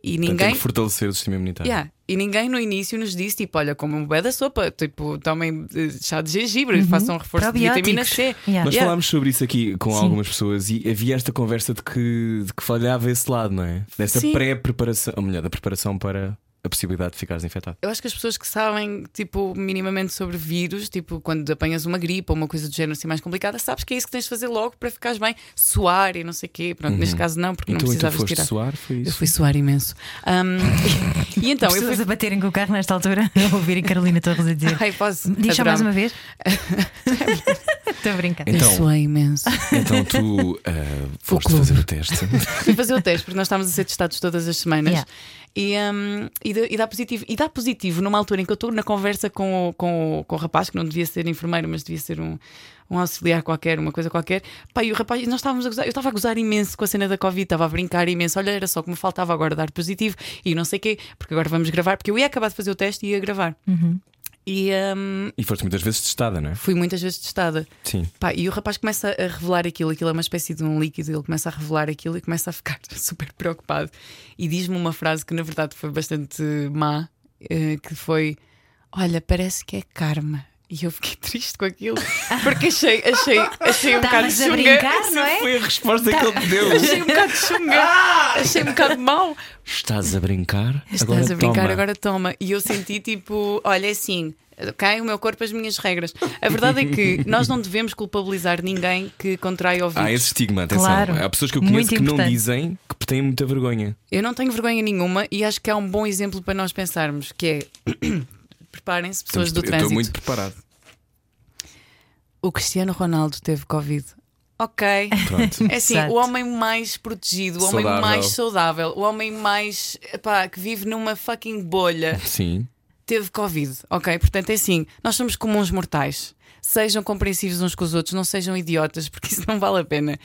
E Portanto, tem ninguém. que fortalecer o sistema imunitário. Yeah. E ninguém no início nos disse, tipo, olha, como um bué da sopa, tipo, tomem eh, chá de gengibre, façam um reforço de vitamina C. Uhum. Yeah. Nós Yeah. falámos sobre isso aqui com Sim. algumas pessoas e havia esta conversa de que, de que falhava esse lado, não é? Dessa pré-preparação, ou melhor, da preparação para a possibilidade de ficares infectado. Eu acho que as pessoas que sabem, tipo, minimamente sobre vírus, tipo, quando apanhas uma gripe ou uma coisa do género assim mais complicada, sabes que é isso que tens de fazer logo para ficares bem, suar e não sei o quê. Pronto, neste caso não, porque então, não então precisavas foste tirar. suar, foi isso? Eu fui suar imenso. Um, e então, eu fui. a baterem com o carro nesta altura, a ouvirem Carolina Torres a dizer. Ai, posso. Diz só mais uma vez. Estou a brincar. Então- suei imenso. Então tu ah, foste fazer o teste. Fui fazer o teste, porque nós estávamos a ser testados todas as semanas. Yeah. E, um, e, dá- e dá positivo. E dá positivo numa altura em que eu estou na conversa com, o- com, o- com o rapaz, que não devia ser enfermeiro, mas devia ser um, um auxiliar qualquer, uma coisa qualquer. Pá, e o rapaz, nós estávamos a gozar, eu estava a gozar imenso com a cena da Covid, estava a brincar imenso. Olha, era só que me faltava agora dar positivo e não sei o quê, porque agora vamos gravar, porque eu ia acabar de fazer o teste e ia gravar. E um, E foste muitas vezes testada, não é? fui muitas vezes testada. Sim. Pá, e o rapaz começa a revelar aquilo, aquilo é uma espécie de um líquido, ele começa a revelar aquilo e começa a ficar super preocupado. E diz-me uma frase que na verdade foi bastante má, eh, que foi: Olha, parece que é karma. E eu fiquei triste com aquilo, porque achei, achei, achei um bocado Estavas a chunga. brincar, não é? Foi a resposta que ele deu. Achei um bocado chunga, achei um bocado mau. Estás a brincar? Estás agora a brincar, toma. agora toma. E eu senti tipo: Olha, é assim. Cai o meu corpo, as minhas regras. A verdade é que nós não devemos culpabilizar ninguém que contrai o vírus. Há esse estigma, atenção. Claro. Há pessoas que eu Muito conheço que não dizem que têm muita vergonha. Eu não tenho vergonha nenhuma e acho que é um bom exemplo para nós pensarmos, que é preparem-se pessoas Estamos- do eu estou trânsito. muito preparado. O Cristiano Ronaldo teve Covid. Ok. Pronto. É assim, Exato. o homem mais protegido, o homem Saudável. mais saudável, o homem mais epá, que vive numa fucking bolha Sim. teve Covid, ok? Portanto, é assim, nós somos comuns mortais. Sejam compreensivos uns com os outros, não sejam idiotas, porque isso não vale a pena.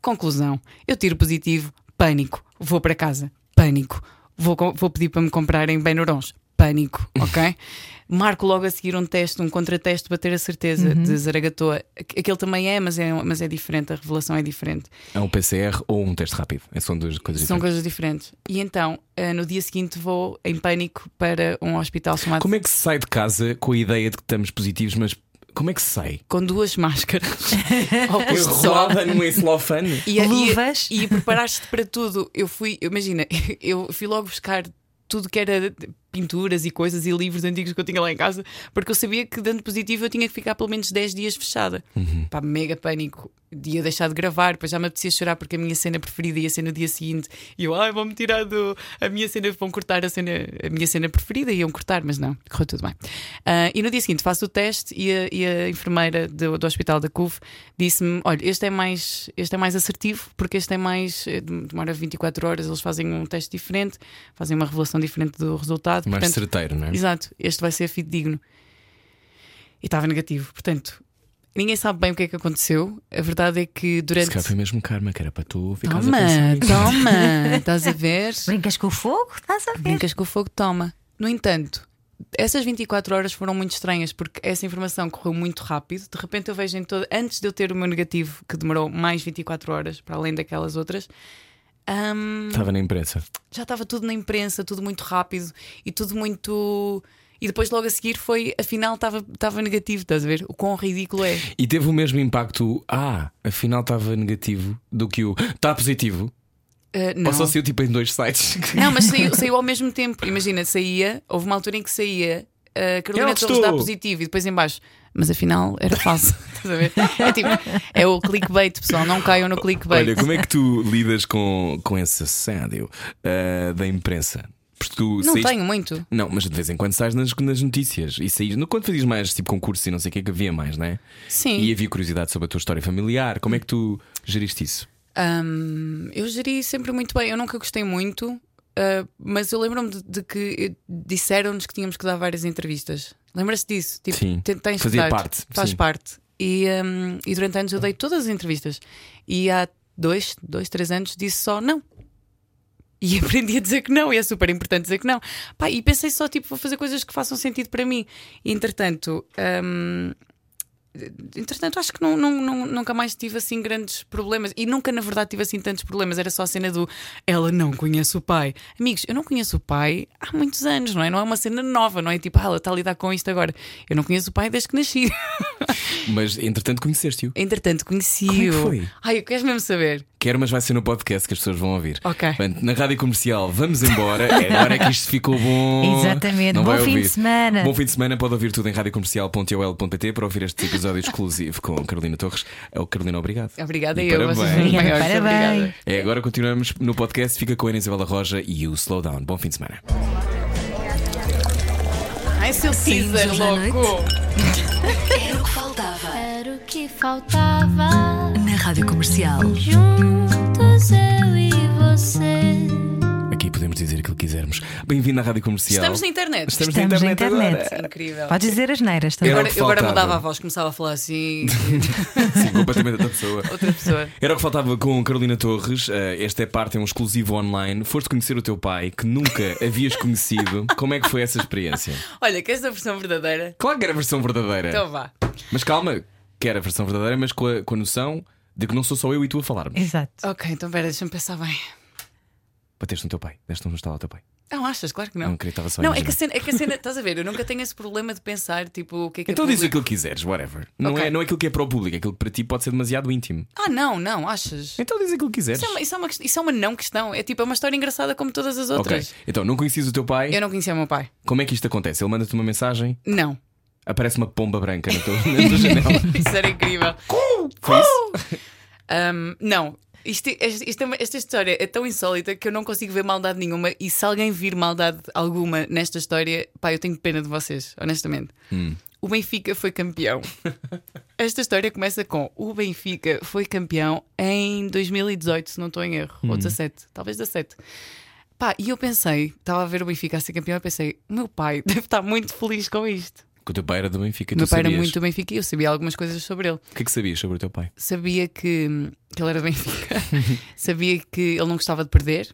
Conclusão: eu tiro positivo, pânico, vou para casa, pânico, vou, vou pedir para me comprarem Benurons, pânico, ok? Marco logo a seguir um teste, um contrateste para ter a certeza de Zaragatoa. Aquele também é, mas é, mas é diferente, a revelação é diferente. É um PCR ou um teste rápido. É, São duas coisas São diferentes. coisas diferentes. E então, eh, no dia seguinte, vou em pânico para um hospital chamado Como é que se sai de casa com a ideia de que estamos positivos, mas como é que se sai? com duas máscaras. Enrolada num celofane? E, a- e, Luvas. e preparaste para tudo. Eu fui, imagina, eu fui logo buscar tudo que era pinturas e coisas e livros antigos que eu tinha lá em casa, porque eu sabia que dando positivo eu tinha que ficar pelo menos 10 dias fechada. Pá, mega pânico. Ia deixar de gravar, depois já me apetecia chorar porque a minha cena preferida ia ser no dia seguinte. E eu, ai, vão-me tirar do. A minha cena, vão cortar a cena, a minha cena preferida, iam cortar, mas não, correu tudo bem. Ah, e no dia seguinte faço o teste e a, e a enfermeira do, do hospital da CUV disse-me: olha, este é mais, este é mais assertivo, porque este é mais. eh, demora 24 horas, eles fazem um teste diferente, fazem uma revelação diferente do resultado. Mais portanto, certeiro, não é? Exato, este vai ser fidedigno. E estava negativo. Portanto, ninguém sabe bem o que é que aconteceu. A verdade é que Se durante. calhar foi mesmo karma, que era para tu ficares a Toma, toma, estás a ver? Brincas com o fogo? Estás a ver? Brincas com o fogo, toma. No entanto, essas 24 horas foram muito estranhas porque essa informação correu muito rápido. De repente eu vejo em todo. Antes de eu ter o meu negativo, que demorou mais 24 horas, para além daquelas outras, Ahm, Estava na imprensa. já estava tudo na imprensa, tudo muito rápido e tudo muito. E depois logo a seguir foi, afinal estava estava negativo, estás a ver? O quão ridículo é. E teve o mesmo impacto. Ah, afinal estava negativo do que o. Está positivo. Ah, não. Ou só saiu tipo em dois sites. Não, mas saiu, saiu ao mesmo tempo. Imagina, saía, houve uma altura em que saía a Carolina Eu Torres dá positivo e depois em baixo. Mas afinal era falso. Estás a ver? É tipo, é o clickbait, pessoal. Não caiam no clickbait. Olha, como é que tu lidas com, com esse assédio ah, da imprensa? Porque tu Não saíste- tenho muito. Não, mas de vez em quando sais nas, nas notícias e saís. no- Quando fazias mais tipo concursos e não sei o que, que havia mais, não é? Sim. E havia curiosidade sobre a tua história familiar. Como é que tu geriste isso? Hum, eu geri sempre muito bem. Eu nunca gostei muito, ah, mas eu lembro-me de, de que disseram-nos que tínhamos que dar várias entrevistas. Lembra-se disso? Tipo, Sim. te- tens Fazia dar, parte, Faz sim. parte. E, hum, e durante anos eu dei todas as entrevistas. E há dois, dois, três anos disse só não. E aprendi a dizer que não, e é super importante dizer que não. Pá, e pensei só, tipo, vou fazer coisas que façam sentido para mim. E entretanto, hum, entretanto, acho que não, não- não- nunca mais tive assim grandes problemas. E nunca, na verdade, tive assim tantos problemas. Era só a cena do ela não conhece o pai. Amigos, eu não conheço o pai há muitos anos, não é? Não é uma cena nova, não é tipo, ah, ela está a lidar com isto agora. Eu não conheço o pai desde que nasci. Mas entretanto conheceste-o. Entretanto, Como é conheci-o. que foi? Ai, queres mesmo saber? Quero, mas vai ser no podcast que as pessoas vão ouvir. Ok. Portanto, na rádio comercial, vamos embora. É agora que isto ficou bom. Exatamente. Não Bom fim de ouvir. semana. Bom fim de semana. Pode ouvir tudo em radiocomercial.ol.pt para ouvir este episódio exclusivo com Carolina Torres. É o Carolina, obrigado. Obrigada E eu, parabéns. Obrigada, parabéns. Obrigada. É, agora continuamos no podcast. Fica com a Ana Isabela Roja e o Slowdown. Bom fim de semana. Ai, seu à louco! Era o que faltava. Era o que faltava. Na Rádio Comercial. Juntos eu e você. Aqui podemos dizer aquilo que quisermos. Bem-vindo à rádio comercial. Estamos na internet. Estamos, Estamos na na internet, internet. agora. Incrível. Podes dizer as neiras também. Era o Agora, que eu agora faltava. mudava a voz, começava a falar assim. Sim, completamente outra pessoa. Outra pessoa. Era o que faltava com Carolina Torres. Eh, Esta é parte, é um exclusivo online. Foste conhecer o teu pai, que nunca havias conhecido. Como é que foi essa experiência? Olha, que esta versão verdadeira. Claro que era a versão verdadeira. Então vá. Mas calma, que era a versão verdadeira, mas com a, com a noção de que não sou só eu e tu a falarmos. Exato. Ok, então pera, deixa-me pensar bem. Bateste no teu pai, deste um estalo ao teu pai. Não, achas? Claro que não. Não queria estava só a Não, é que, a cena, é que a cena, estás a ver? Eu nunca tenho esse problema de pensar, tipo, o que é que Então é diz público. aquilo que quiseres, whatever. Não, Ok. é, não é aquilo que é para o público, é aquilo que para ti pode ser demasiado íntimo. Ah, não, não, achas? Então diz aquilo que quiseres. Isso é, uma, isso, é uma, quest- isso é uma não questão. É tipo, é uma história engraçada como todas as Ok. outras. Então, não conheces o teu pai? Eu não conhecia o meu pai. Como é que isto acontece? Ele manda-te uma mensagem, Não. Aparece uma pomba branca na tua, na tua janela. Isso era incrível. Foi isso? Um, não. Isto, isto- é esta história é tão insólita que eu não consigo ver maldade nenhuma. E se alguém vir maldade alguma nesta história, pá, eu tenho pena de vocês, honestamente. O Benfica foi campeão. Esta história começa com o Benfica foi campeão em 2018, se não estou em erro, ou 17, talvez 17. Pá, e eu pensei, estava a ver o Benfica a ser campeão, eu pensei, o meu pai deve estar muito feliz com isto. O teu pai era do Benfica. O meu pai era muito do Benfica e eu sabia algumas coisas sobre ele. O que é que sabias sobre o teu pai? sabia que, que ele era do Benfica, sabia que ele não gostava de perder,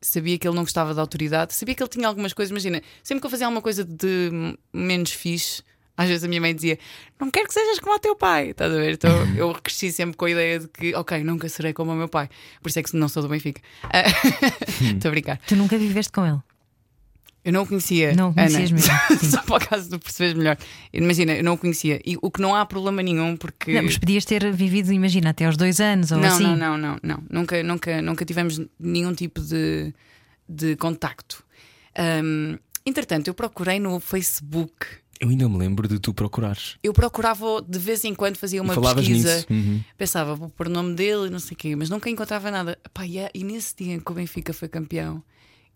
sabia que ele não gostava de autoridade, sabia que ele tinha algumas coisas. Imagina, sempre que eu fazia alguma coisa de menos fixe, às vezes a minha mãe dizia: Não quero que sejas como o teu pai. Estás a ver? Então eu cresci sempre com a ideia de que, ok, nunca serei como o meu pai. Por isso é que não sou do Benfica. Estou a brincar. Tu nunca viveste com ele. Eu não o conhecia. Não o conhecias Ana. mesmo, sim. Só para o caso de perceberes melhor. Imagina, eu não o conhecia. E o que não há problema nenhum, porque. Não, mas podias ter vivido, imagina, até aos dois anos ou não, assim. não, não, não, não. Nunca, nunca, nunca tivemos nenhum tipo de, de contacto. Ahm, entretanto, eu procurei no Facebook. Eu ainda me lembro de tu procurares. Eu procurava de vez em quando, fazia uma pesquisa. Uhum. pensava, vou pôr o nome dele e não sei o quê, mas nunca encontrava nada. Epá, e, é- e nesse dia em que o Benfica foi campeão,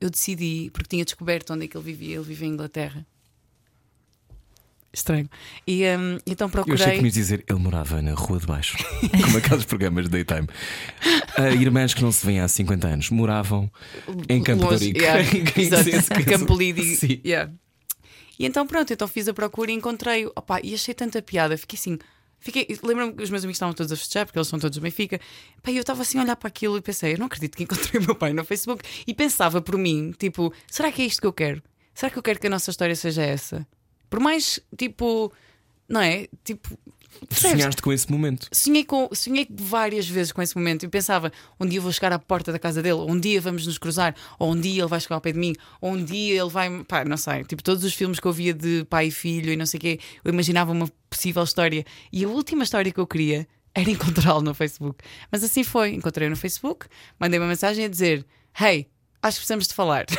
eu decidi, porque tinha descoberto onde é que ele vivia, ele vivia em Inglaterra. Estranho. E ahm, então Eu procurei. achei que me dizer, ele morava na Rua de Baixo, como aqueles programas de daytime. Ah, irmãs que não se veem há 50 anos moravam em Campo de Longe, Ourique. yeah, Campo Lidi. Sim. yeah. E então pronto, então fiz a procura e encontrei-o. Opá, e achei tanta piada, fiquei assim. Fiquei, lembro-me que os meus amigos estavam todos a festejar porque eles são todos do Benfica. E eu estava assim a olhar para aquilo e pensei, eu não acredito que encontrei o meu pai no Facebook. E pensava por mim, tipo, será que é isto que eu quero? Será que eu quero que a nossa história seja essa? Por mais, tipo, não é? Tipo? Sonhaste com esse momento. Sonhei, com, sonhei várias vezes com esse momento e pensava: um dia vou chegar à porta da casa dele, um dia vamos nos cruzar, ou um dia ele vai chegar ao pé de mim, ou um dia ele vai. Pá, não sei. Tipo, todos os filmes que eu via de pai e filho e não sei o quê, eu imaginava uma possível história. E a última história que eu queria era encontrá-lo no Facebook. Mas assim foi. Encontrei no Facebook, mandei uma mensagem a dizer: Hey, acho que precisamos de falar.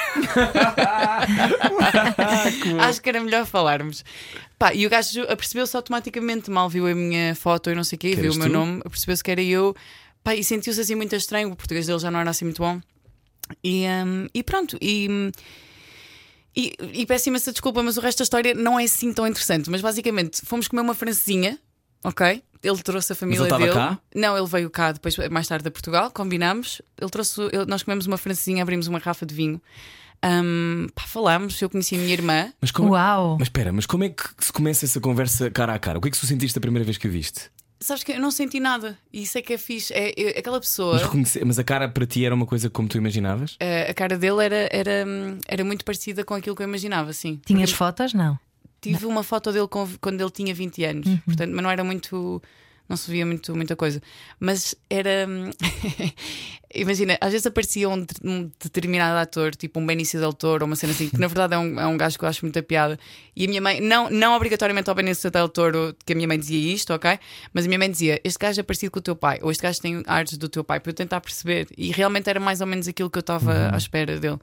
acho que era melhor falarmos. Pá, e o gajo apercebeu-se automaticamente, mal viu a minha foto e não sei o quê, Que viu o meu nome, apercebeu-se que era eu. Pá, e sentiu-se assim muito estranho, o português dele já não era assim muito bom. E, hum, e pronto, e, hum, e, e peço imensa desculpa, mas o resto da história não é assim tão interessante. Mas basicamente fomos comer uma francesinha, ok? Ele trouxe a família ele estava dele. cá? Não, ele veio cá depois, mais tarde, a Portugal, combinámos. Ele trouxe, ele- nós comemos uma francesinha, abrimos uma garrafa de vinho. Hum, pá, falámos, eu conheci a minha irmã. Mas como, Uau! mas espera, mas como é que se começa essa conversa cara a cara? O que é que tu sentiste a primeira vez que a viste? Sabes que eu não senti nada, e isso é que é fixe. É, é- aquela pessoa. Mas, reconhece- mas a cara para ti era uma coisa como tu imaginavas? eh, a cara dele era, era, hum, era muito parecida com aquilo que eu imaginava, sim. Tinhas Porque fotos? Não. Tive uma foto dele com- quando ele tinha 20 anos, portanto, mas não era muito. Não se via muito, muita coisa. Mas era. Imagina, às vezes aparecia um, um determinado ator, tipo um Benício Del Toro, ou uma cena assim, que na verdade é um, é um gajo que eu acho muita piada. E a minha mãe, não, não obrigatoriamente ao Benício Del Toro, que a minha mãe dizia isto, ok? Mas a minha mãe dizia: Este gajo é parecido com o teu pai, ou este gajo tem artes do teu pai, para eu tentar perceber. E realmente era mais ou menos aquilo que eu estava à espera dele.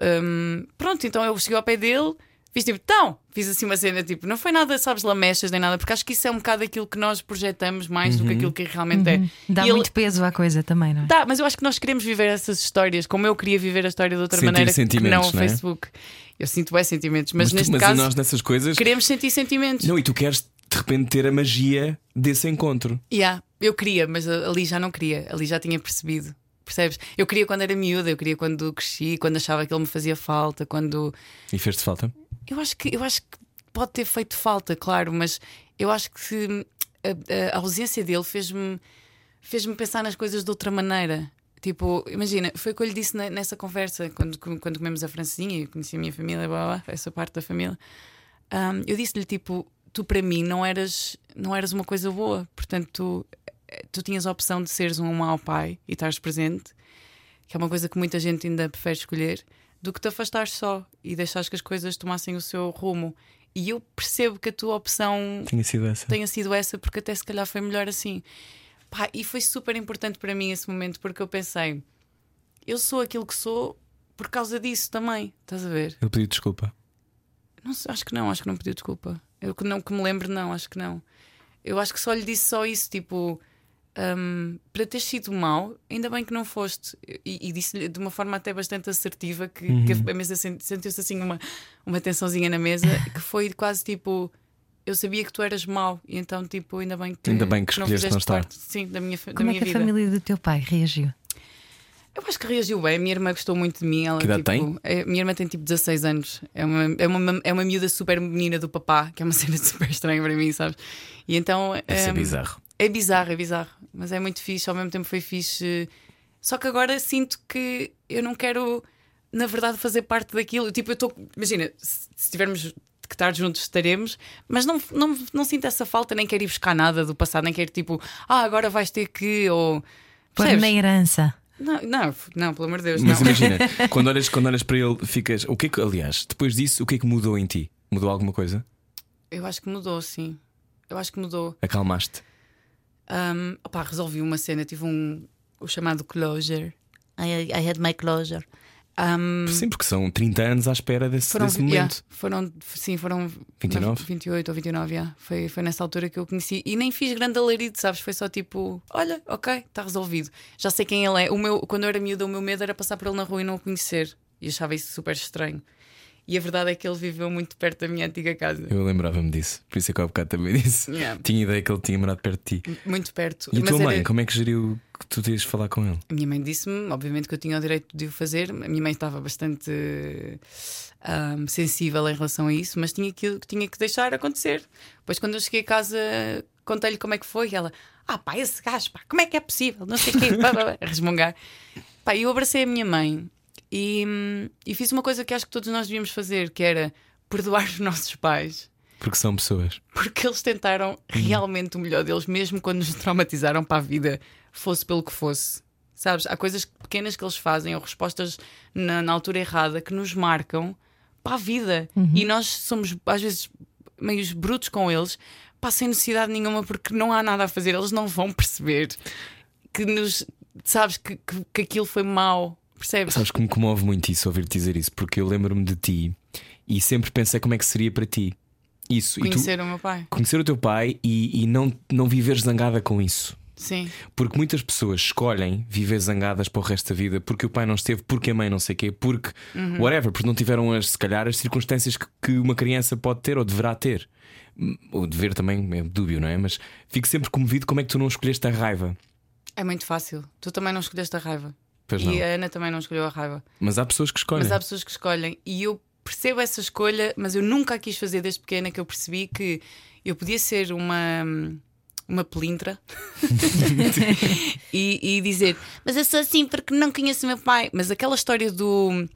Hum, pronto, então eu cheguei ao pé dele, fiz tipo, então, fiz assim uma cena, tipo, não foi nada, sabes, lamechas nem nada, porque acho que isso é um bocado aquilo que nós projetamos mais do que aquilo que realmente é. Dá E ele- muito peso à coisa também, não é? Dá, mas eu acho que nós queremos viver essas histórias como eu queria viver a história de outra Sentir maneira que não sentimentos, o não é? Facebook. Eu sinto bem sentimentos, mas, tu- neste mas caso nós nessas coisas. queremos sentir sentimentos. Não, e tu queres de repente ter a magia desse encontro. Yeah, eu queria, mas ali já não queria, ali já tinha percebido. Percebes? Eu queria quando era miúda, eu queria quando cresci, quando achava que ele me fazia falta, quando E fez-te falta? Eu acho que eu acho que pode ter feito falta, claro, mas eu acho que se- a, a ausência dele fez-me fez-me pensar nas coisas de outra maneira. Tipo, imagina, foi o que eu lhe disse na- nessa conversa quando, quando comemos a francesinha e conheci a minha família, blá, blá, essa parte da família. Ahm, eu disse-lhe tipo, tu para mim não eras não eras uma coisa boa, portanto tu, tu tinhas a opção de seres um mau pai e estares presente, que é uma coisa que muita gente ainda prefere escolher, do que te afastares só e deixares que as coisas tomassem o seu rumo. E eu percebo que a tua opção Tinha sido essa. tenha sido essa, porque até se calhar foi melhor assim. Pá, e foi super importante para mim esse momento, porque eu pensei, eu sou aquilo que sou por causa disso também, estás a ver? Ele pediu desculpa. Não acho que não, acho que não pediu desculpa. Eu que não que me lembro, não, acho que não. Eu acho que só lhe disse só isso, tipo, hum, para ter sido mau, ainda bem que não foste. E, e disse-lhe de uma forma até bastante assertiva que, que a mesa sen- sentiu-se assim uma, uma tensãozinha na mesa, que foi quase tipo. Eu sabia que tu eras mau, e então, tipo, ainda bem que. Ainda bem que não fizeste não estar. parte, sim, da minha, fa- da Como é minha que a vida. família do teu pai reagiu? Eu acho que reagiu bem. A minha irmã gostou muito de mim. Ela, Que idade tipo, é- a minha irmã tem tipo 16 anos. É uma, é, uma, é uma miúda super menina do papá, que é uma cena super estranha para mim, sabes? E então. Deve ser hum, bizarro. É bizarro, é bizarro. Mas é muito fixe, ao mesmo tempo foi fixe. Só que agora sinto que eu não quero, na verdade, fazer parte daquilo. Tipo, eu estou. Imagina, se se tivermos que estar juntos, estaremos, mas não, não, não sinto essa falta, nem quero ir buscar nada do passado, nem quero tipo, ah, agora vais ter que. Ou. Pôr na herança. Não, não, não, pelo amor de Deus, Mas não. imagina, quando olhas, quando olhas para ele, ficas. O que é que, aliás, depois disso, o que é que mudou em ti? Mudou alguma coisa? Eu acho que mudou, sim. Eu acho que mudou. Acalmaste? Um, opá, resolvi uma cena, tive um o chamado closure. I, I had my closure. Um, Sim, porque são 30 anos à espera desse, foram, desse yeah, momento. foram, sim, foram 29? 28 ou 29, yeah. foi, foi nessa altura que eu conheci e nem fiz grande alarido, sabes? Foi só tipo, olha, ok, está resolvido. Já sei quem ele é. O meu, quando eu era miúda, o meu medo era passar por ele na rua e não o conhecer. E achava isso super estranho. E a verdade é que ele viveu muito perto da minha antiga casa. Eu lembrava-me disso, por isso é que há bocado também disse. Yeah. Tinha ideia que ele tinha morado perto de ti. Muito perto. E a tua mãe, era- como é que geriu que tu de falar com ele? A minha mãe disse-me, obviamente, que eu tinha o direito de o fazer. A minha mãe estava bastante ahm, sensível em relação a isso, mas tinha que, tinha que deixar acontecer. Depois, quando eu cheguei a casa, contei-lhe como é que foi. E ela, ah, pá, esse gajo, pá, como é que é possível? Não sei o quê, pá, pá, pá, resmungar. Pá, eu abracei a minha mãe e, e fiz uma coisa que acho que todos nós devíamos fazer, que era perdoar os nossos pais. Porque são pessoas. Porque eles tentaram realmente o melhor deles, mesmo quando nos traumatizaram para a vida, fosse pelo que fosse. Sabes? Há coisas pequenas que eles fazem ou respostas na, na altura errada que nos marcam para a vida. E nós somos, às vezes, meios brutos com eles, pá, sem necessidade nenhuma, porque não há nada a fazer. Eles não vão perceber que nos. Sabes? Que, que, que aquilo foi mau. Percebes? Sabes que me comove muito isso ouvir-te dizer isso, porque eu lembro-me de ti e sempre pensei como é que seria para ti. Isso. E tu Conhecer o meu pai. conhecer o teu pai e, e não, não viveres zangada com isso. Sim. Porque muitas pessoas escolhem viver zangadas para o resto da vida porque o pai não esteve, porque a mãe não sei o quê, porque whatever, porque não tiveram as, se calhar, as circunstâncias que, que uma criança pode ter ou deverá ter. O dever também é dúbio, não é? Mas fico sempre comovido como é que tu não escolheste a raiva. É muito fácil. Tu também não escolheste a raiva. Pois e não. a Ana também não escolheu a raiva. Mas há pessoas que escolhem. Mas há pessoas que escolhem. E eu percebo essa escolha, mas eu nunca a quis fazer desde pequena que eu percebi que eu podia ser uma. Uma pelintra e, e dizer, mas eu sou assim porque não conheço o meu pai. Mas aquela história do.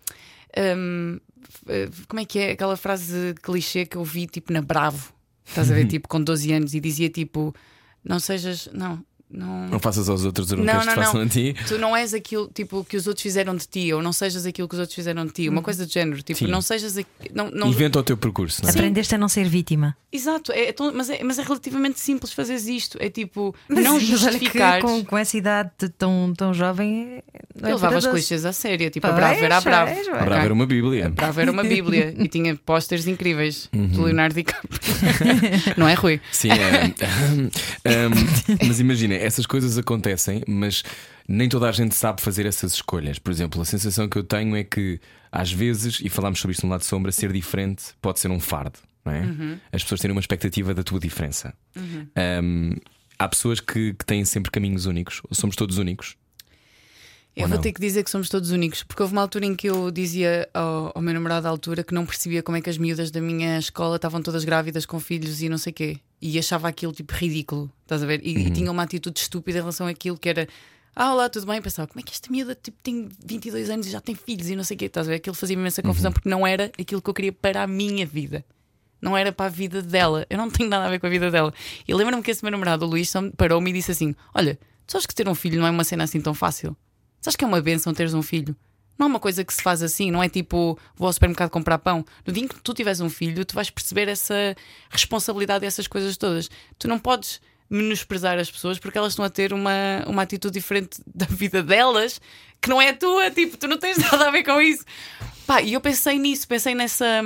eh, como é que é? Aquela frase clichê que eu vi tipo na Bravo, estás a ver? tipo com 12 anos e dizia tipo: Não sejas. Não, não. Não faças aos outros o que Não, queres que não, façam não. a ti. Tu não és aquilo tipo, que os outros fizeram de ti, ou não sejas aquilo que os outros fizeram de ti, uma coisa do género. Tipo, Sim. não sejas. Não, não... Inventa o teu percurso, não é? Aprendeste a não ser vítima. Exato, é, é tão- mas, é, mas é relativamente simples fazeres isto. É tipo, Mas, não justificar. com, com essa idade tão, tão jovem. é Eu levava para as clichês a sério, tipo, a Pois, Bravo era a Bravo. A. Brava era uma Bíblia. Bravo era uma Bíblia e tinha pósteres incríveis Uhum. do Leonardo DiCaprio. não é, Rui? Sim, é. Ahm, mas imagina, essas coisas acontecem, mas nem toda a gente sabe fazer essas escolhas. Por exemplo, a sensação que eu tenho é que, às vezes, e falámos sobre isto no lado de sombra, ser diferente pode ser um fardo, não é? As pessoas terem uma expectativa da tua diferença. Ahm, há pessoas que, que têm sempre caminhos únicos, somos todos únicos. Eu Ou vou ter que dizer que somos todos únicos, porque houve uma altura em que eu dizia ao, ao meu namorado à altura que não percebia como é que as miúdas da minha escola estavam todas grávidas com filhos e não sei quê. E achava aquilo tipo ridículo, estás a ver? E, e tinha uma atitude estúpida em relação àquilo que era. Ah, olá, tudo bem? Pensava, como é que esta miúda tipo, tem 22 anos e já tem filhos e não sei o quê, estás a ver? Aquilo fazia-me imensa confusão porque não era aquilo que eu queria para a minha vida. Não era para a vida dela. Eu não tenho nada a ver com a vida dela. E lembro-me que esse meu namorado, o Luís, parou-me e disse assim: Olha, tu sabes que ter um filho não é uma cena assim tão fácil? Sabes que é uma benção teres um filho? Não é uma coisa que se faz assim, não é tipo vou ao supermercado comprar pão. No dia em que tu tiveres um filho, tu vais perceber essa responsabilidade e essas coisas todas. Tu não podes menosprezar as pessoas porque elas estão a ter uma, uma atitude diferente da vida delas que não é a tua. Tipo, tu não tens nada a ver com isso. Pá, e eu pensei nisso, pensei nessa.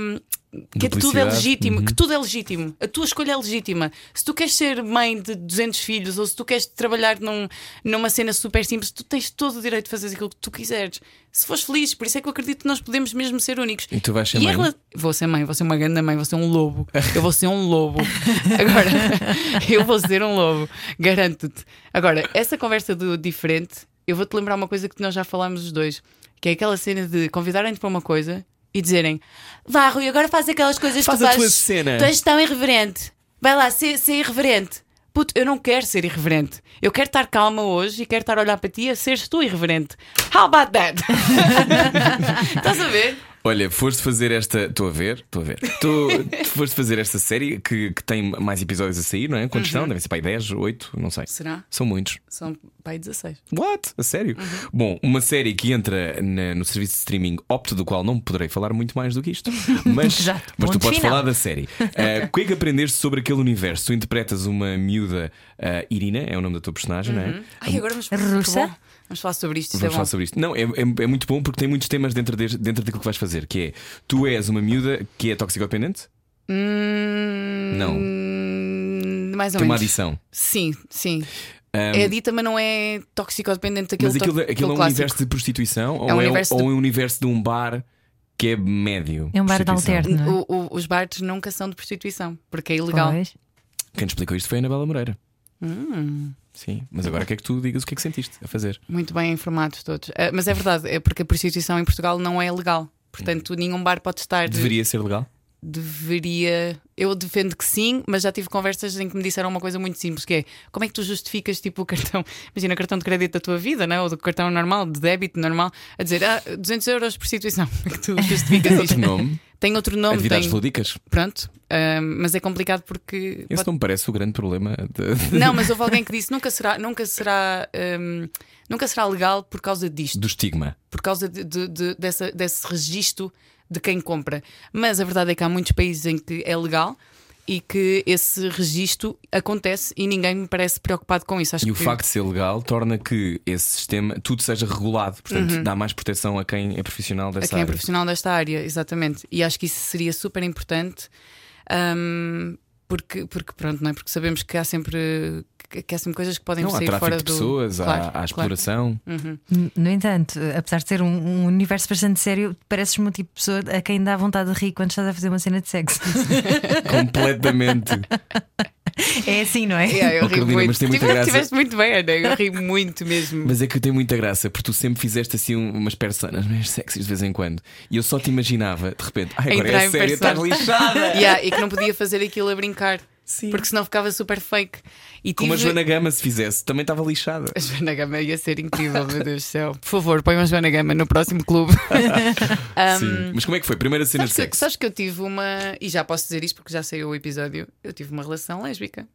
Que é tudo é legítimo, que tudo é legítimo, a tua escolha é legítima. Se tu queres ser mãe de 200 filhos ou se tu queres trabalhar num, numa cena super simples, tu tens todo o direito de fazer aquilo que tu quiseres. Se fores feliz, por isso é que eu acredito que nós podemos mesmo ser únicos. E tu vais ser E mãe? rela- Vou ser mãe, vou ser uma grande mãe, vou ser um lobo. Eu vou ser um lobo. Agora, eu vou ser um lobo, garanto-te. Agora, essa conversa do diferente, eu vou-te lembrar uma coisa que nós já falámos os dois, que é aquela cena de convidarem-te para uma coisa e dizerem: Vá, Rui, agora faz aquelas coisas Faz que tu a tua fazes. cena." Tu és tão irreverente. Vai lá, ser, ser irreverente. Puto, eu não quero ser irreverente. Eu quero estar calma hoje e quero estar a olhar para ti a seres tu irreverente. How about that? Estás a ver? Olha, foste fazer esta. Estou a ver, estou a ver. Tu, tu foste fazer esta série que, que tem mais episódios a sair, não é? Quantos são? Devem ser para aí 10, 8, não sei. Será? São muitos. São pai 16. What? A sério? Bom, uma série que entra na- no serviço de streaming Opto, do qual não poderei falar muito mais do que isto, mas, mas tu podes final. falar da série. Uh, o que é que aprendeste sobre aquele universo? Tu interpretas uma miúda, uh, Irina, é o nome da tua personagem, não é? Ai, agora vamos, Russa? Vamos falar sobre isto. é Vamos bom. falar sobre isto. Não, é, é, é muito bom porque tem muitos temas dentro, de, dentro daquilo que vais fazer, que é tu és uma miúda que é toxicodependente? Hum, Não. Mais ou Tem uma menos. adição. Sim, sim. Um, É dita, mas não é toxicodependente daquele mas aquilo, to- aquilo é aquele um clássico. universo de prostituição É um ou, é, universo ou de- é um universo de um bar que é médio? É um bar de alterno. é? O- o- os bares nunca são de prostituição, porque é ilegal. Pois. Quem te explicou isto foi a Anabela Moreira. Hum, Sim, mas agora quer que tu digas o que é que sentiste a fazer. muito bem informados todos. Ah, mas é verdade, é porque a prostituição em Portugal não é legal. Portanto, nenhum bar pode estar. Deveria ser legal? Deveria. Eu defendo que sim, mas já tive conversas em que me disseram uma coisa muito simples: que é como é que tu justificas tipo o cartão, imagina, cartão de crédito da tua vida, né? ou do cartão normal, de débito normal, a dizer ah, 200 euros por situação. Como é que tu justificas Outro isto? nome? Tem outro nome, Atividades tem. lúdicas? Pronto, mas é complicado porque. Esse pode- não me parece o grande problema. de- Não, mas houve alguém que disse nunca será, nunca será, hum, nunca será legal por causa disto do estigma. por causa de, de- de- dessa, desse registro de quem compra. Mas a verdade é que há muitos países em que é legal e que esse registro acontece e ninguém me parece preocupado com isso. Acho E o que facto de ser legal torna que esse sistema tudo seja regulado, portanto dá mais proteção a quem é profissional Uhum. a dessa quem é área. profissional desta área, exatamente. E acho que isso seria super importante. hum, porque, porque pronto, não é? Porque sabemos que há sempre que, há sempre coisas que podem Não, há sair tráfico fora de do pessoas, há- Claro, há, claro. exploração. No entanto, apesar de ser um, um universo bastante sério, pareces-me um tipo de pessoa a quem dá vontade de rir quando estás a fazer uma cena de sexo. Completamente. É assim, não é? Yeah, eu Oh, ri Carolina, muito. mas tem muita graça. Tiveste muito bem, Ana. Eu ri muito mesmo. Mas é que tem muita graça, porque tu sempre fizeste assim um- umas personas mais sexys de vez em quando. E eu só te imaginava, de repente, ai, agora Entrar é em sério, estás lixada. Yeah, e que não podia fazer aquilo a brincar. Sim. Porque senão ficava super fake. E Como a Joana Gama se fizesse, também estava lixada. A Joana Gama ia ser incrível, meu Deus do céu. Por favor, põe uma Joana Gama no próximo clube. Um, Sim. Mas como é que foi? Primeira cena sabes, de que, sexo. sabes que eu tive uma. E já posso dizer isto porque já saiu o episódio. Eu tive uma relação lésbica.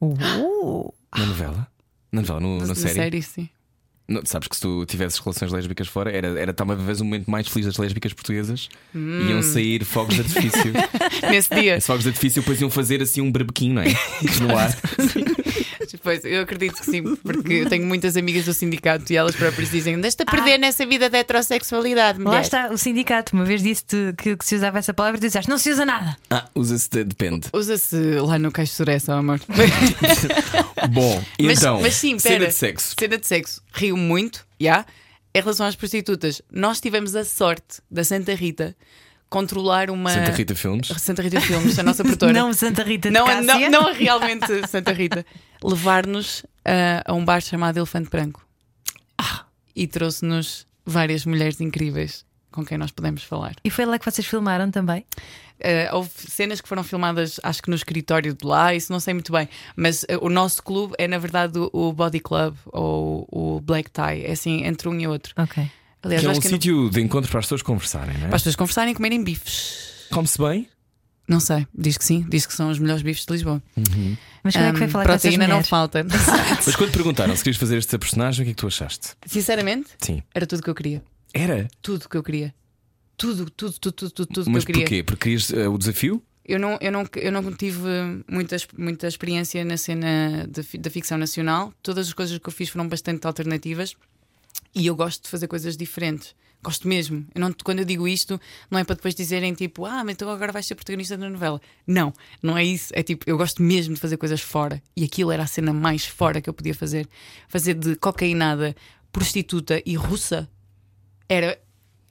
Uh, Na novela? Na novela, no, na, Na série? série, sim. Não, sabes que se tu tivesses relações lésbicas fora, era, era talvez o momento mais feliz das lésbicas portuguesas. Hum. Iam sair fogos de artifício. Nesse dia. Esses fogos de artifício depois iam fazer assim um berbequinho, não é? No ar. Pois, eu acredito que sim, porque eu tenho muitas amigas do sindicato e elas próprias dizem: Deixa-te a perder nessa vida da heterossexualidade, mulher. lá está o sindicato. Uma vez disse-te que, que se usava essa palavra e tu disseste, não se usa nada. Ah, usa-se, de- depende. Usa-se lá no Caixo Suressa, amor. Bom, Mas- então, mas sim, cena pera. de sexo. Cena de sexo. Rio muito, já. Em relação às prostitutas, nós tivemos a sorte da Santa Rita controlar uma. Santa Rita Filmes. Santa Rita Filmes, a nossa produtora. Não Santa Rita de não, Cássia. não, não realmente Santa Rita. Levar-nos a, a um bar chamado Elefante Branco. Ah. E trouxe-nos várias mulheres incríveis com quem nós podemos falar. E foi lá que vocês filmaram também? Uh, houve cenas que foram filmadas, acho que no escritório de lá, isso não sei muito bem. Mas uh, o nosso clube é, na verdade, o, o Body Club ou o Black Tie. É assim, entre um e outro. Ok. Aliás, Que é um que é sítio de encontro para as pessoas conversarem, não é? para as pessoas conversarem e comerem bifes. Come-se bem? Não sei, diz que sim, diz que são os melhores bifes de Lisboa. Mas como é que foi Um, falar proteína não falta. Mas quando perguntaram se querias fazer esta personagem, o que é que tu achaste? Sinceramente, Sim. era tudo que eu queria. Era? Tudo que eu queria. Tudo, tudo, tudo, tudo, tudo, tudo Mas que eu queria. porquê? Porque querias eh, o desafio? Eu não, eu não, eu não tive muita, muita experiência na cena da ficção nacional. Todas as coisas que eu fiz foram bastante alternativas e eu gosto de fazer coisas diferentes. Gosto mesmo. Eu não, quando eu digo isto, não é para depois dizerem tipo, ah, mas então agora vais ser protagonista da novela. Não, não é isso. É tipo, eu gosto mesmo de fazer coisas fora. E aquilo era a cena mais fora que eu podia fazer. Fazer de cocainada, prostituta e russa era.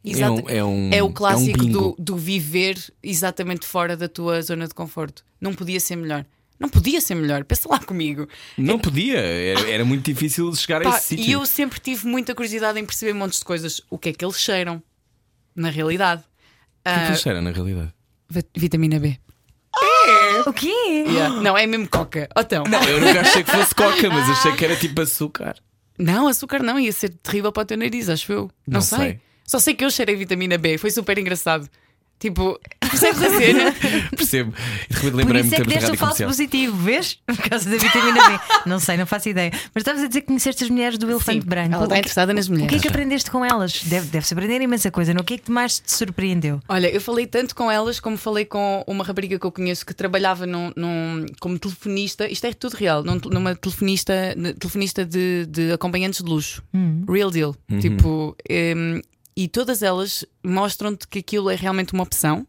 É um- é um- é é o um clássico bingo. do, do viver exatamente fora da tua zona de conforto. Não podia ser melhor. Não podia ser melhor. Pensa lá comigo. Não podia. Era, era muito difícil chegar a Pá, esse sítio. e eu sempre tive muita curiosidade em perceber montes de coisas. O que é que eles cheiram, na realidade. O que é que Ah, eles cheiram, na realidade? vi- vitamina B. O quê? Yeah. Não, é mesmo coca. Oh, então. Não, eu nunca achei que fosse coca, mas achei que era tipo açúcar. Não, açúcar não, ia ser terrível para o teu nariz, acho eu. Não, Não sei. sei. Só sei que eu cheirei vitamina B, foi super engraçado. Tipo, percebes a cena? Percebo. E de repente lembrei-me é de que deste o falso positivo, vês? Por causa da vitamina B. Não sei, não faço ideia. Mas estavas a dizer que conheceste as mulheres do Elefante Sim, Branco. ela está interessada nas O que é mulheres. que aprendeste com elas? Deve- Deve-se aprender imensa coisa. não? O que é que mais te surpreendeu? Olha, eu falei tanto com elas como falei com uma rapariga que eu conheço que trabalhava num, num- como telefonista. Isto é tudo real, num- numa telefonista, telefonista de, de acompanhantes de luxo. Real deal. Tipo, em, e todas elas mostram-te que aquilo é realmente uma opção.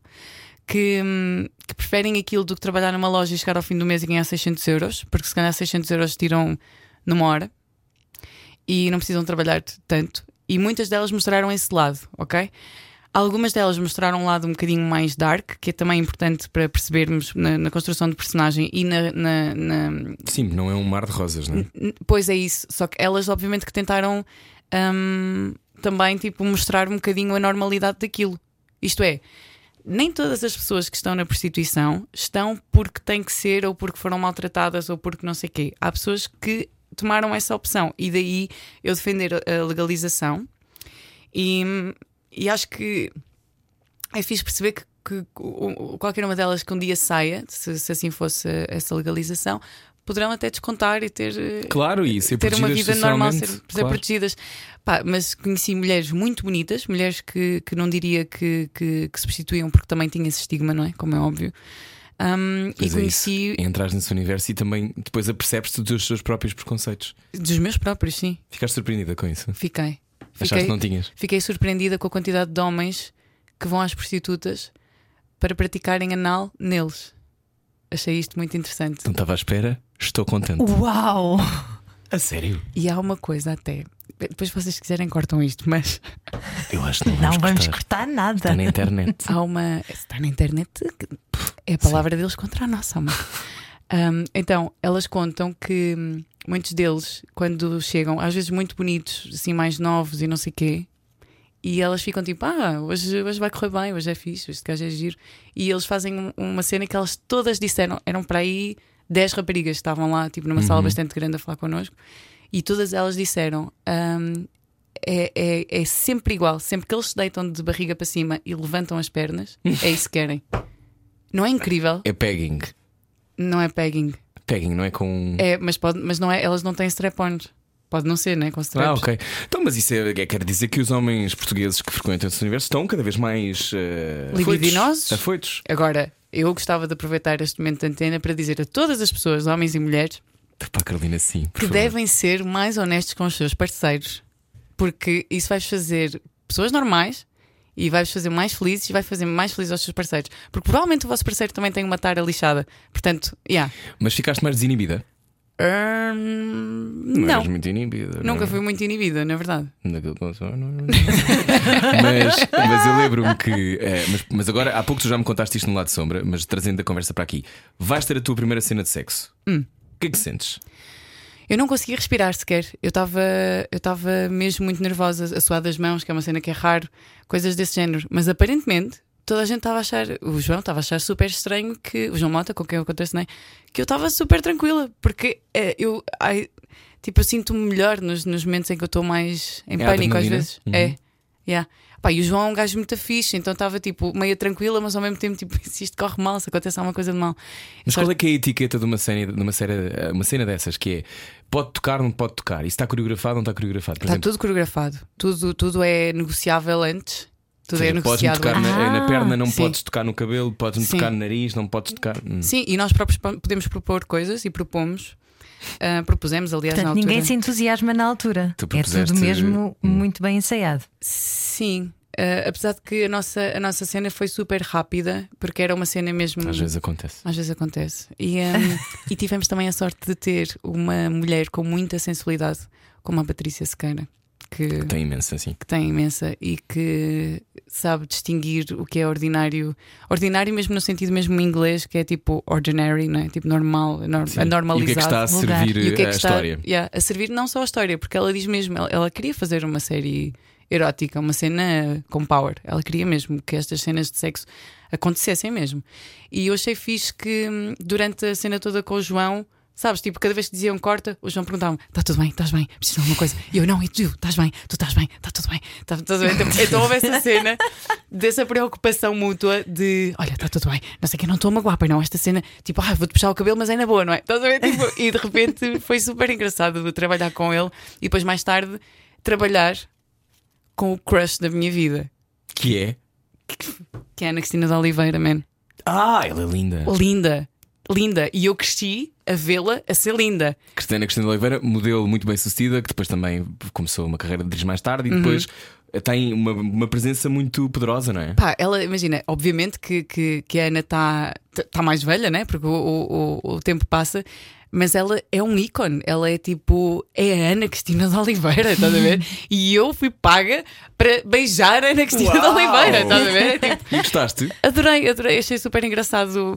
Que, hum, que preferem aquilo do que trabalhar numa loja e chegar ao fim do mês e ganhar 600 euros, porque se ganhar 600 euros tiram numa hora e não precisam trabalhar tanto. E muitas delas mostraram esse lado, ok? Algumas delas mostraram um lado um bocadinho mais dark, que é também importante para percebermos na, na construção de personagem e na- na- na, Sim, não é um mar de rosas, não é? Pois é isso, só que elas obviamente que tentaram hum, também tipo mostrar um bocadinho a normalidade daquilo. Isto é, nem todas as pessoas que estão na prostituição estão porque têm que ser, ou porque foram maltratadas, ou porque não sei o quê. Há pessoas que tomaram essa opção e daí eu defender a legalização. E, e acho que é fixe perceber que, que o- qualquer uma delas que um dia saia, se, se assim fosse essa legalização, poderão até descontar e ter, eh, Claro, e ser ter uma vida normal, ser, ser claro. protegidas. Pá, mas conheci mulheres muito bonitas, mulheres que, que não diria que, que, que se prostituíam porque também tinha esse estigma, não é? Como é óbvio. Um, e é conheci. Entras nesse universo e também depois apercebes-te dos teus próprios preconceitos. dos meus próprios, sim. Ficaste surpreendida com isso? Fiquei. Achaste Fiquei, que não tinhas? fiquei surpreendida com a quantidade de homens que vão às prostitutas para praticarem anal neles. Achei isto muito interessante. Não estava à espera, estou contente. Uau! A sério? E há uma coisa até. Depois, se vocês quiserem, cortam isto, mas Eu acho que não, Não vamos vamos cortar. cortar nada. Está na internet. há uma. Está na internet. É a palavra deles contra a nossa, amor. Um, então, elas contam que muitos deles, quando chegam, às vezes muito bonitos, assim, mais novos e não sei quê, e elas ficam tipo, ah, hoje, hoje vai correr bem, hoje é fixe, este gajo é giro. E eles fazem um- uma cena que elas todas disseram, eram para aí 10 raparigas que estavam lá, tipo, numa sala bastante grande a falar connosco, e todas elas disseram. hum, é, é, é sempre igual, sempre que eles se deitam de barriga para cima e levantam as pernas, é isso que querem. Não é incrível? É pegging. Não é pegging. Pegging, não é com. É, mas, pode, mas não é, elas não têm strap-ons. Pode não ser, né? Com Ah, ok. Então, mas isso é, é- quer dizer que os homens portugueses que frequentam esse universo estão cada vez mais. Uh, Libidinosos? Afoitos. Agora, eu gostava de aproveitar este momento de antena para dizer a todas as pessoas, homens e mulheres, Para a Carolina, sim. que favor. devem ser mais honestos com os seus parceiros, porque isso vai-vos fazer pessoas normais e vai-vos fazer mais felizes e vai fazer mais felizes aos seus parceiros. Porque provavelmente o vosso parceiro também tem uma tara lixada. Portanto, yeah. Mas ficaste mais desinibida? Hum, Não, não, muito inibida. nunca não? fui muito inibida, na verdade. Naquele ponto, não, não, não. mas, mas eu lembro-me que. eh, mas, mas agora, há pouco tu já me contaste isto no lado de sombra, mas trazendo a conversa para aqui. Vais ter a tua primeira cena de sexo. Hum. O que é que sentes? Eu não conseguia respirar sequer. Eu estava eu estava mesmo muito nervosa, a suar das mãos, que é uma cena que é raro, coisas desse género. Mas aparentemente toda a gente estava a achar, o João estava a achar super estranho que o João Mota, com quem eu acontece, que eu estava super tranquila, porque eh, eu ai, tipo eu sinto-me melhor nos, nos momentos em que eu estou mais em É pânico às vezes. Uhum. É. Yeah. Pá, e o João é um gajo muito fixe, então estava tipo meio tranquila, mas ao mesmo tempo tipo, se isto corre mal, se acontece alguma coisa de mal. Mas qual é que é a etiqueta de uma cena, de uma cena, uma cena dessas? Que é pode tocar, não pode tocar? Isso está coreografado, não está coreografado? Por Está exemplo, tudo coreografado. Tudo, tudo é negociável antes. Tudo é podes tocar na, na Ah, perna, não sim. podes tocar no cabelo, podes Sim. tocar no nariz, não podes tocar. Hum. Sim, e nós próprios po- podemos propor coisas e propomos. Ah, propusemos, aliás, na Portanto, altura. ninguém se entusiasma na altura. Tu É propuseste- tudo mesmo Hum. muito bem ensaiado. Sim. ah, apesar de que a nossa, a nossa cena foi super rápida, porque era uma cena mesmo. Às vezes acontece. Às vezes acontece. E, hum, e tivemos também a sorte de ter uma mulher com muita sensibilidade, como a Patrícia Sequeira, que, Tem imenso assim. que tem imensa e que sabe distinguir o que é ordinário. Ordinário mesmo no sentido mesmo em inglês, que é tipo ordinary, não é? Tipo normal, nor Sim. anormalizado. E o que é que está a vulgar. servir que é que a está história? yeah, a servir não só a história, porque ela diz mesmo, ela, ela queria fazer uma série erótica, uma cena com power. Ela queria mesmo que estas cenas de sexo acontecessem mesmo. E eu achei fixe que hum, durante a cena toda com o João. Sabes, tipo, cada vez que diziam corta, o João perguntava: Está tudo bem? Estás bem? Precisas de alguma coisa? E eu: Não, e tu? Estás bem? Tu estás bem? Está tudo bem? Está tudo bem? Então, então houve essa cena dessa preocupação mútua de: Olha, está tudo bem, não sei que não estou a magoar, pois não. Esta cena, tipo, ah, vou-te puxar o cabelo, mas é na boa, não é? Estás a ver? Tipo, e de repente foi super engraçado trabalhar com ele e depois mais tarde trabalhar com o crush da minha vida, Que é? que é a Ana Cristina de Oliveira, man. Ah, ela é linda. Linda, linda. E eu cresci a vê-la a ser linda. Cristina Cristina de Oliveira, modelo muito bem sucedida, que depois também começou uma carreira de mais tarde e depois tem uma, uma presença muito poderosa, não é? Pá, ela, imagina, obviamente que, que, que a Ana está tá mais velha, né? Porque o, o, o, tempo passa. Mas ela é um ícone, ela é tipo, é a Ana Cristina de Oliveira, estás a ver? E eu fui paga para beijar a Ana Cristina de Uau! Oliveira, estás a ver? Tipo, E gostaste? adorei, adorei, achei super engraçado.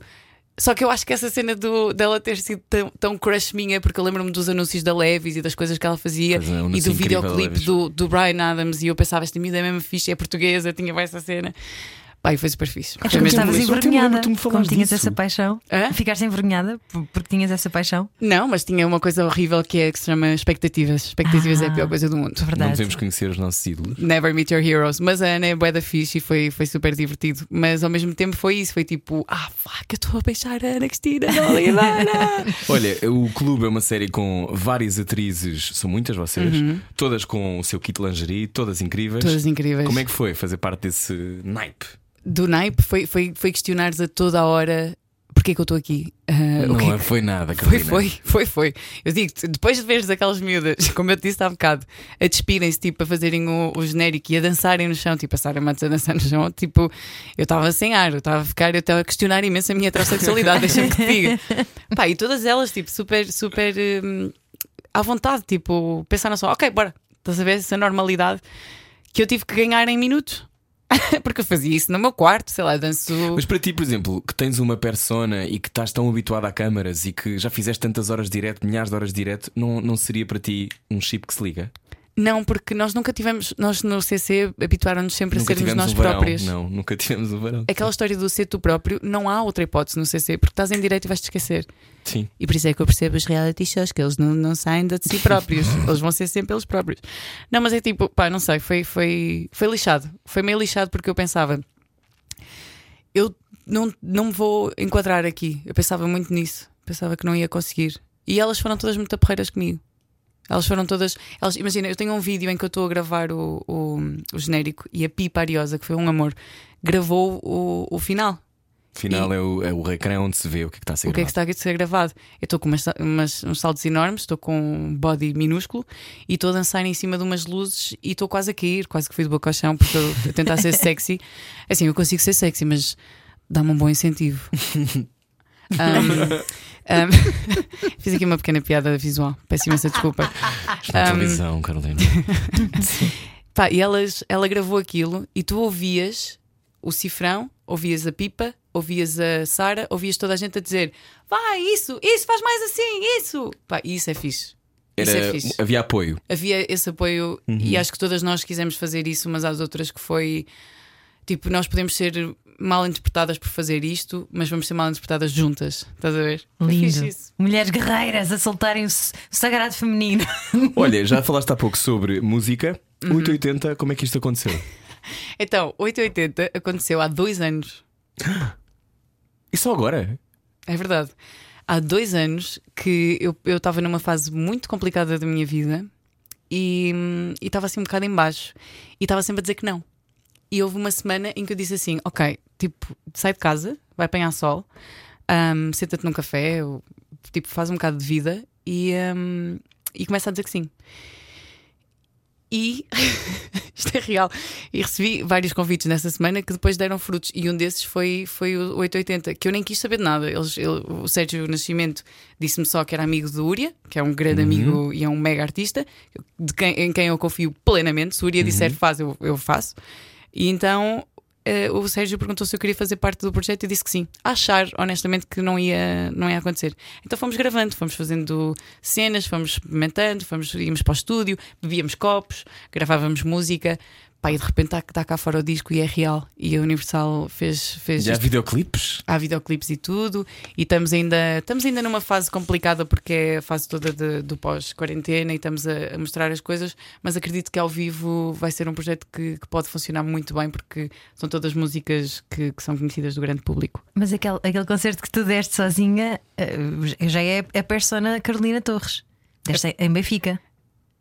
Só que eu acho que essa cena do, dela ter sido tão, tão crush minha, porque eu lembro-me dos anúncios da Levis e das coisas que ela fazia é, um e do videoclipe do, do Brian Adams, e eu pensava, esta miúda é mesmo fixe, é portuguesa, tinha essa cena. E foi super fixe. É porque estavas envergonhada. tu me Como tinhas disso. essa paixão. Hã? Ficaste envergonhada por- porque tinhas essa paixão. Não, mas tinha uma coisa horrível que é que se chama expectativas. Expectativas é a Ah. pior coisa do mundo. Não Verdade. devemos conhecer os nossos ídolos. Never Meet Your Heroes. Mas a Ana é bué da fixe e foi, foi super divertido. Mas ao mesmo tempo foi isso. Foi tipo, ah, fuck, eu estou a beijar a Ana Cristina Oliveira. Olha, o Clube é uma série com várias atrizes, são muitas vocês, todas com o seu kit lingerie, todas incríveis. Uhum. Todas incríveis. Como é que foi fazer parte desse naipe? Do naipe foi, foi, foi questionares a toda a hora porque é que eu estou aqui. Ah, o que é Não foi nada, Foi, Carolina. foi, foi, foi. Eu digo-te, depois de veres aquelas miúdas, como eu te disse há bocado, a despirem-se, tipo, a fazerem o, o genérico e a dançarem no chão, tipo, a Sara Matos a dançar no chão, tipo, eu estava sem ar, eu estava a ficar, eu estava a questionar imenso a minha heterossexualidade, deixa-me que te diga. Pá, e todas elas, tipo, super, super hum, à vontade, tipo, pensaram só, ok, bora, estás a ver essa normalidade que eu tive que ganhar em minutos. Porque eu fazia isso no meu quarto, sei lá, danço. Mas para ti, por exemplo, que tens uma persona e que estás tão habituado a câmaras e que já fizeste tantas horas direto, milhares de horas direto, não, não seria para ti um chip que se liga? Não, porque nós nunca tivemos, nós no CC habituaram-nos sempre nunca a sermos nós um próprios. Não, nunca tivemos um varão. Aquela história do ser tu próprio, não há outra hipótese no CC, porque estás em direito e vais te esquecer. Sim. E por isso é que eu percebo os reality shows, que eles não, não saem de si próprios, eles vão ser sempre eles próprios. Não, mas é tipo, pá, não sei, foi, foi, foi lixado. Foi meio lixado porque eu pensava, eu não, não me vou enquadrar aqui. Eu pensava muito nisso, pensava que não ia conseguir. E elas foram todas muito aperreiras comigo. Elas foram todas. Elas, imagina, eu tenho um vídeo em que eu estou a gravar o, o, o genérico e a Pipa Ariosa, que foi um amor, gravou o, o final. Afinal, é, o, é o ecrã onde se vê o que é que está a ser O que é que gravado. está a ser gravado? Eu estou com umas, umas- uns saltos enormes, estou com um body minúsculo e estou a dançar em cima de umas luzes e estou quase a cair, quase que fui de boca ao chão porque eu a tentar ser sexy. Assim, eu consigo ser sexy, mas dá-me um bom incentivo. Um, um, fiz aqui uma pequena piada visual, peço imensa desculpa. Na Um, televisão, Carolina. Pá, e elas, ela gravou aquilo e tu ouvias o cifrão, ouvias a pipa, ouvias a Sara, ouvias toda a gente a dizer: vai, isso, isso, faz mais assim, isso. Pá, e isso é fixe. É Era, fixe. havia apoio. Havia esse apoio e acho que todas nós quisemos fazer isso umas às outras, que foi tipo, nós podemos ser mal interpretadas por fazer isto, mas vamos ser mal interpretadas juntas. Estás a ver? Lindo. Mulheres guerreiras a soltarem o, sagrado feminino. Olha, já falaste há pouco sobre música. Uhum. 880, como é que isto aconteceu? Então, 880 aconteceu há dois anos. E só agora? É verdade. Há dois anos que eu eu estava numa fase muito complicada da minha vida e hum, e estava assim um bocado em baixo e estava sempre a dizer que não. E houve uma semana em que eu disse assim: Ok, tipo, sai de casa, vai apanhar sol, hum, senta-te num café, ou, tipo, faz um bocado de vida e, hum, e começa a dizer que sim. E isto é real. E recebi vários convites nessa semana que depois deram frutos. E um desses foi, foi o 880, que eu nem quis saber de nada. Eles, ele- o Sérgio Nascimento disse-me só que era amigo do Uria, que é um grande amigo e é um mega artista, de quem, em quem eu confio plenamente. Se Uria disser faz, eu, eu faço. E então eh, o Sérgio perguntou se eu queria fazer parte do projeto e disse que sim. Achar, honestamente, que não ia, não ia acontecer. Então fomos gravando, fomos fazendo cenas, fomos experimentando, fomos, íamos para o estúdio, bebíamos copos, gravávamos música. Pá, e de repente está tá cá fora o disco e é real. E a Universal fez. fez Já há isto. videoclipes? Há videoclipes e tudo, e estamos ainda, estamos ainda numa fase complicada porque é a fase toda de- do pós-quarentena e estamos a, a mostrar as coisas, mas acredito que ao vivo vai ser um projeto que, que pode funcionar muito bem porque são todas músicas que, que são conhecidas do grande público. Mas aquele, aquele concerto que tu deste sozinha eh, já é a persona Carolina Torres. Deste em Benfica.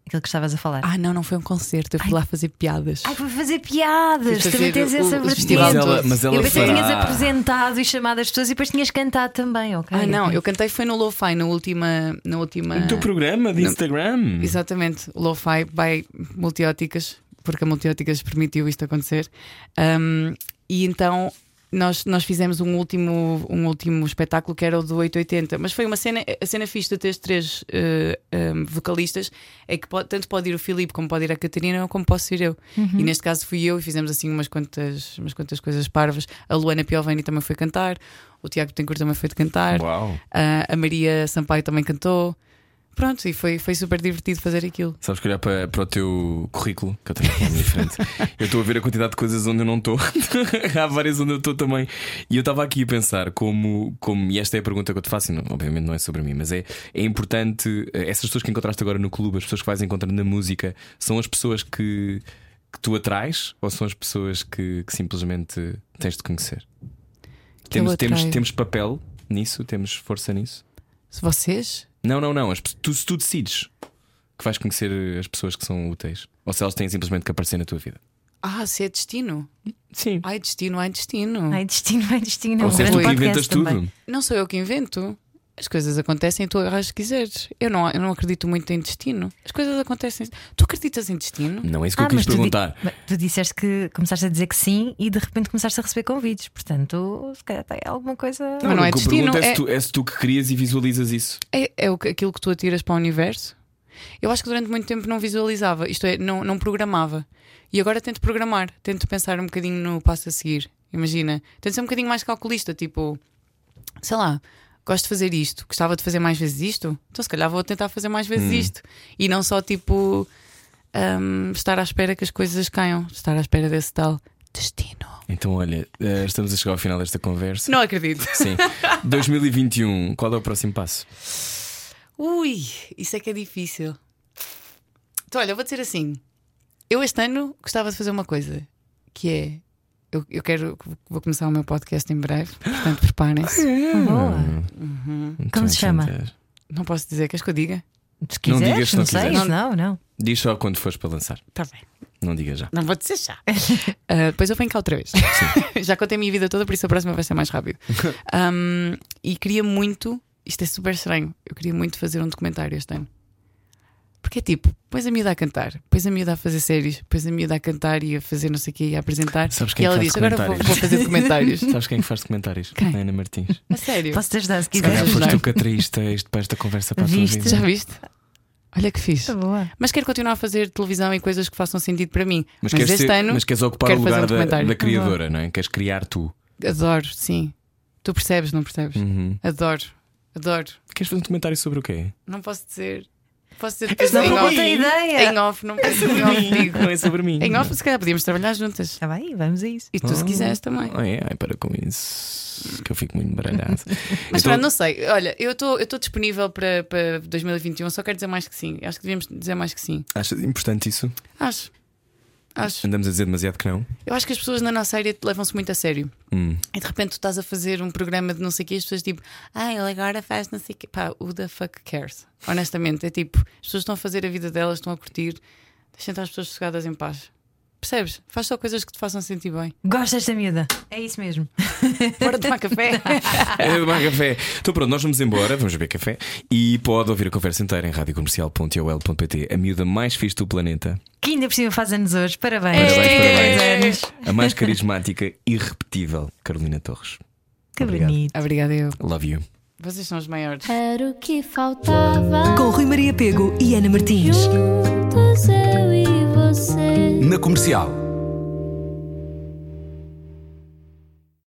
Aquele que estavas a falar. Ah, não, não foi um concerto, eu fui lá fazer piadas. Ai, foi fazer piadas. Fui Também fazer tens o- essa vertente. Mas ela, mas ela Eu pensei que tinhas apresentado e chamado as pessoas e depois tinhas cantado também, ok? ah, não, eu cantei foi no Lo-Fi, na última. Na última No teu programa de. Instagram. Exatamente, Lo-Fi by Multióticas, porque a Multióticas permitiu isto acontecer. Um, e então nós, nós fizemos um último, um último espetáculo que era o do 880, mas foi uma cena, a cena fixe de ter estes três eh, um, vocalistas é que pode- tanto pode ir o Filipe como pode ir a Catarina, como posso ir eu. E neste caso fui eu e fizemos assim umas quantas, umas quantas coisas parvas. A Luana Piovani também foi cantar, o Tiago Tencourt também foi de cantar. Ah, a Maria Sampaio também cantou. Pronto, e foi, foi super divertido fazer aquilo. Sabes que olhar para, para o teu currículo, que eu tenho minha frente, eu estou a ver a quantidade de coisas onde eu não estou. Há várias onde eu estou também. E eu estava aqui a pensar como, como, e esta é a pergunta que eu te faço, e não- obviamente não é sobre mim, mas é, é importante. eh, Essas pessoas que encontraste agora no clube, as pessoas que vais encontrando na música, são as pessoas que, que tu atrás ou são as pessoas que, que simplesmente tens de conhecer? Que Temos, temos, temos papel nisso? Temos força nisso? Se vocês. Não, não, não. As tu, se tu decides que vais conhecer as pessoas que são úteis, ou se elas têm simplesmente que aparecer na tua vida. Ah, se é destino. Sim. Ai, destino, ai, destino. Ai, destino, ai, destino. Ou Um se és tu que inventas tudo. também. Não sou eu que invento. As coisas acontecem e tu agarras se quiseres. Eu não, eu não acredito muito em destino. As coisas acontecem. Tu acreditas em destino? Não é isso que eu Ah, quis mas tu, di- perguntar. mas tu disseste que começaste a dizer que sim e de repente começaste a receber convites. Portanto, se calhar tem alguma coisa. Mas não é o que eu destino, pergunto é, é- se tu, é se tu que crias e visualizas isso. É, é aquilo que tu atiras para o universo? Eu acho que durante muito tempo não visualizava, isto é, não, não programava. E agora tento programar, tento pensar um bocadinho no passo a seguir. Imagina, tento ser um bocadinho mais calculista, tipo, sei lá, gosto de fazer isto, gostava de fazer mais vezes isto, então se calhar vou tentar fazer mais vezes isto. E não só tipo hum, estar à espera que as coisas caiam, estar à espera desse tal destino. Então, olha, eh, estamos a chegar ao final desta conversa. Não acredito. Sim. 2021, qual é o próximo passo? Ui, isso é que é difícil. Então, olha, eu vou dizer assim: eu este ano gostava de fazer uma coisa que é. Eu, eu quero. Vou começar o meu podcast em breve, portanto preparem-se. Boa. Como se chama? Não posso dizer, queres que eu diga? Se quiseres, digas se não não sei. quiseres. Não, não. Diz só quando fores para lançar. Está bem. Não diga já. Não vou dizer já. Ah, depois eu venho cá outra vez. já contei a minha vida toda, por isso a próxima vai ser mais rápido. Ahm, e queria muito. Isto é super estranho. Eu queria muito fazer um documentário este ano. Porque é tipo, pões a miúda a cantar, pões a miúda a fazer séries, pões a miúda a cantar e a fazer não sei o quê e a apresentar. Sabes quem e ela faz diz: Agora vou, comentários?" vou fazer documentários. Sabes quem é que faz comentários? Quem? A Ana Martins. a sério. Posso te ajudar se Se calhar quiseres. foste ajudar. tu que atraíste este, para esta conversa para a tua Viste? vida. Já viste? Olha que fixe. Tá boa. Mas quero continuar a fazer televisão e coisas que façam sentido para mim. Mas, Mas, queres, este ser- ano mas queres ocupar quero o lugar um da, da criadora, não é? Queres criar tu. adoro, sim. Tu percebes, não percebes? Uhum. Adoro, adoro. Queres fazer um documentário sobre o quê? Não posso dizer. Posso dizer depois Não em off. ideia. Em off, não posso em off, digo. Não é sobre mim. Em off, se calhar podíamos trabalhar juntas. Está bem, vamos a isso. E tu, se quiseres, também. Ai, ai, para com isso. Que eu fico muito baralhado. Mas pronto, não sei. Olha, eu estou eu estou disponível para, para 2021, só quero dizer mais que sim. Acho que devíamos dizer mais que sim. Achas importante isso? Acho. Acho. Andamos a dizer demasiado que não? Eu acho que as pessoas na nossa área levam-se muito a sério. Hum. E de repente tu estás a fazer um programa de não sei o quê, as pessoas tipo, ah, ele agora faz não sei o quê. Pá, who the fuck cares? Honestamente, é tipo, as pessoas estão a fazer a vida delas, estão a curtir, deixem estar as pessoas sossegadas em paz. Percebes? Faz só coisas que te façam sentir bem. Gosto desta miúda. É isso mesmo. Bora tomar café. É tomar café. Então pronto, nós vamos embora, vamos beber café e pode ouvir a conversa inteira em radiocomercial.ol.pt, a miúda mais fixe do planeta, Que ainda por cima faz anos hoje. Parabéns. Parabéns, Parabéns. a mais carismática e irrepetível, Carolina Torres. Que Obrigado. bonito. Obrigada, eu. Love you. Vocês são os maiores. Era o que faltava. Com Rui Maria Pego e Ana Martins. Juntos eu e você. Na comercial.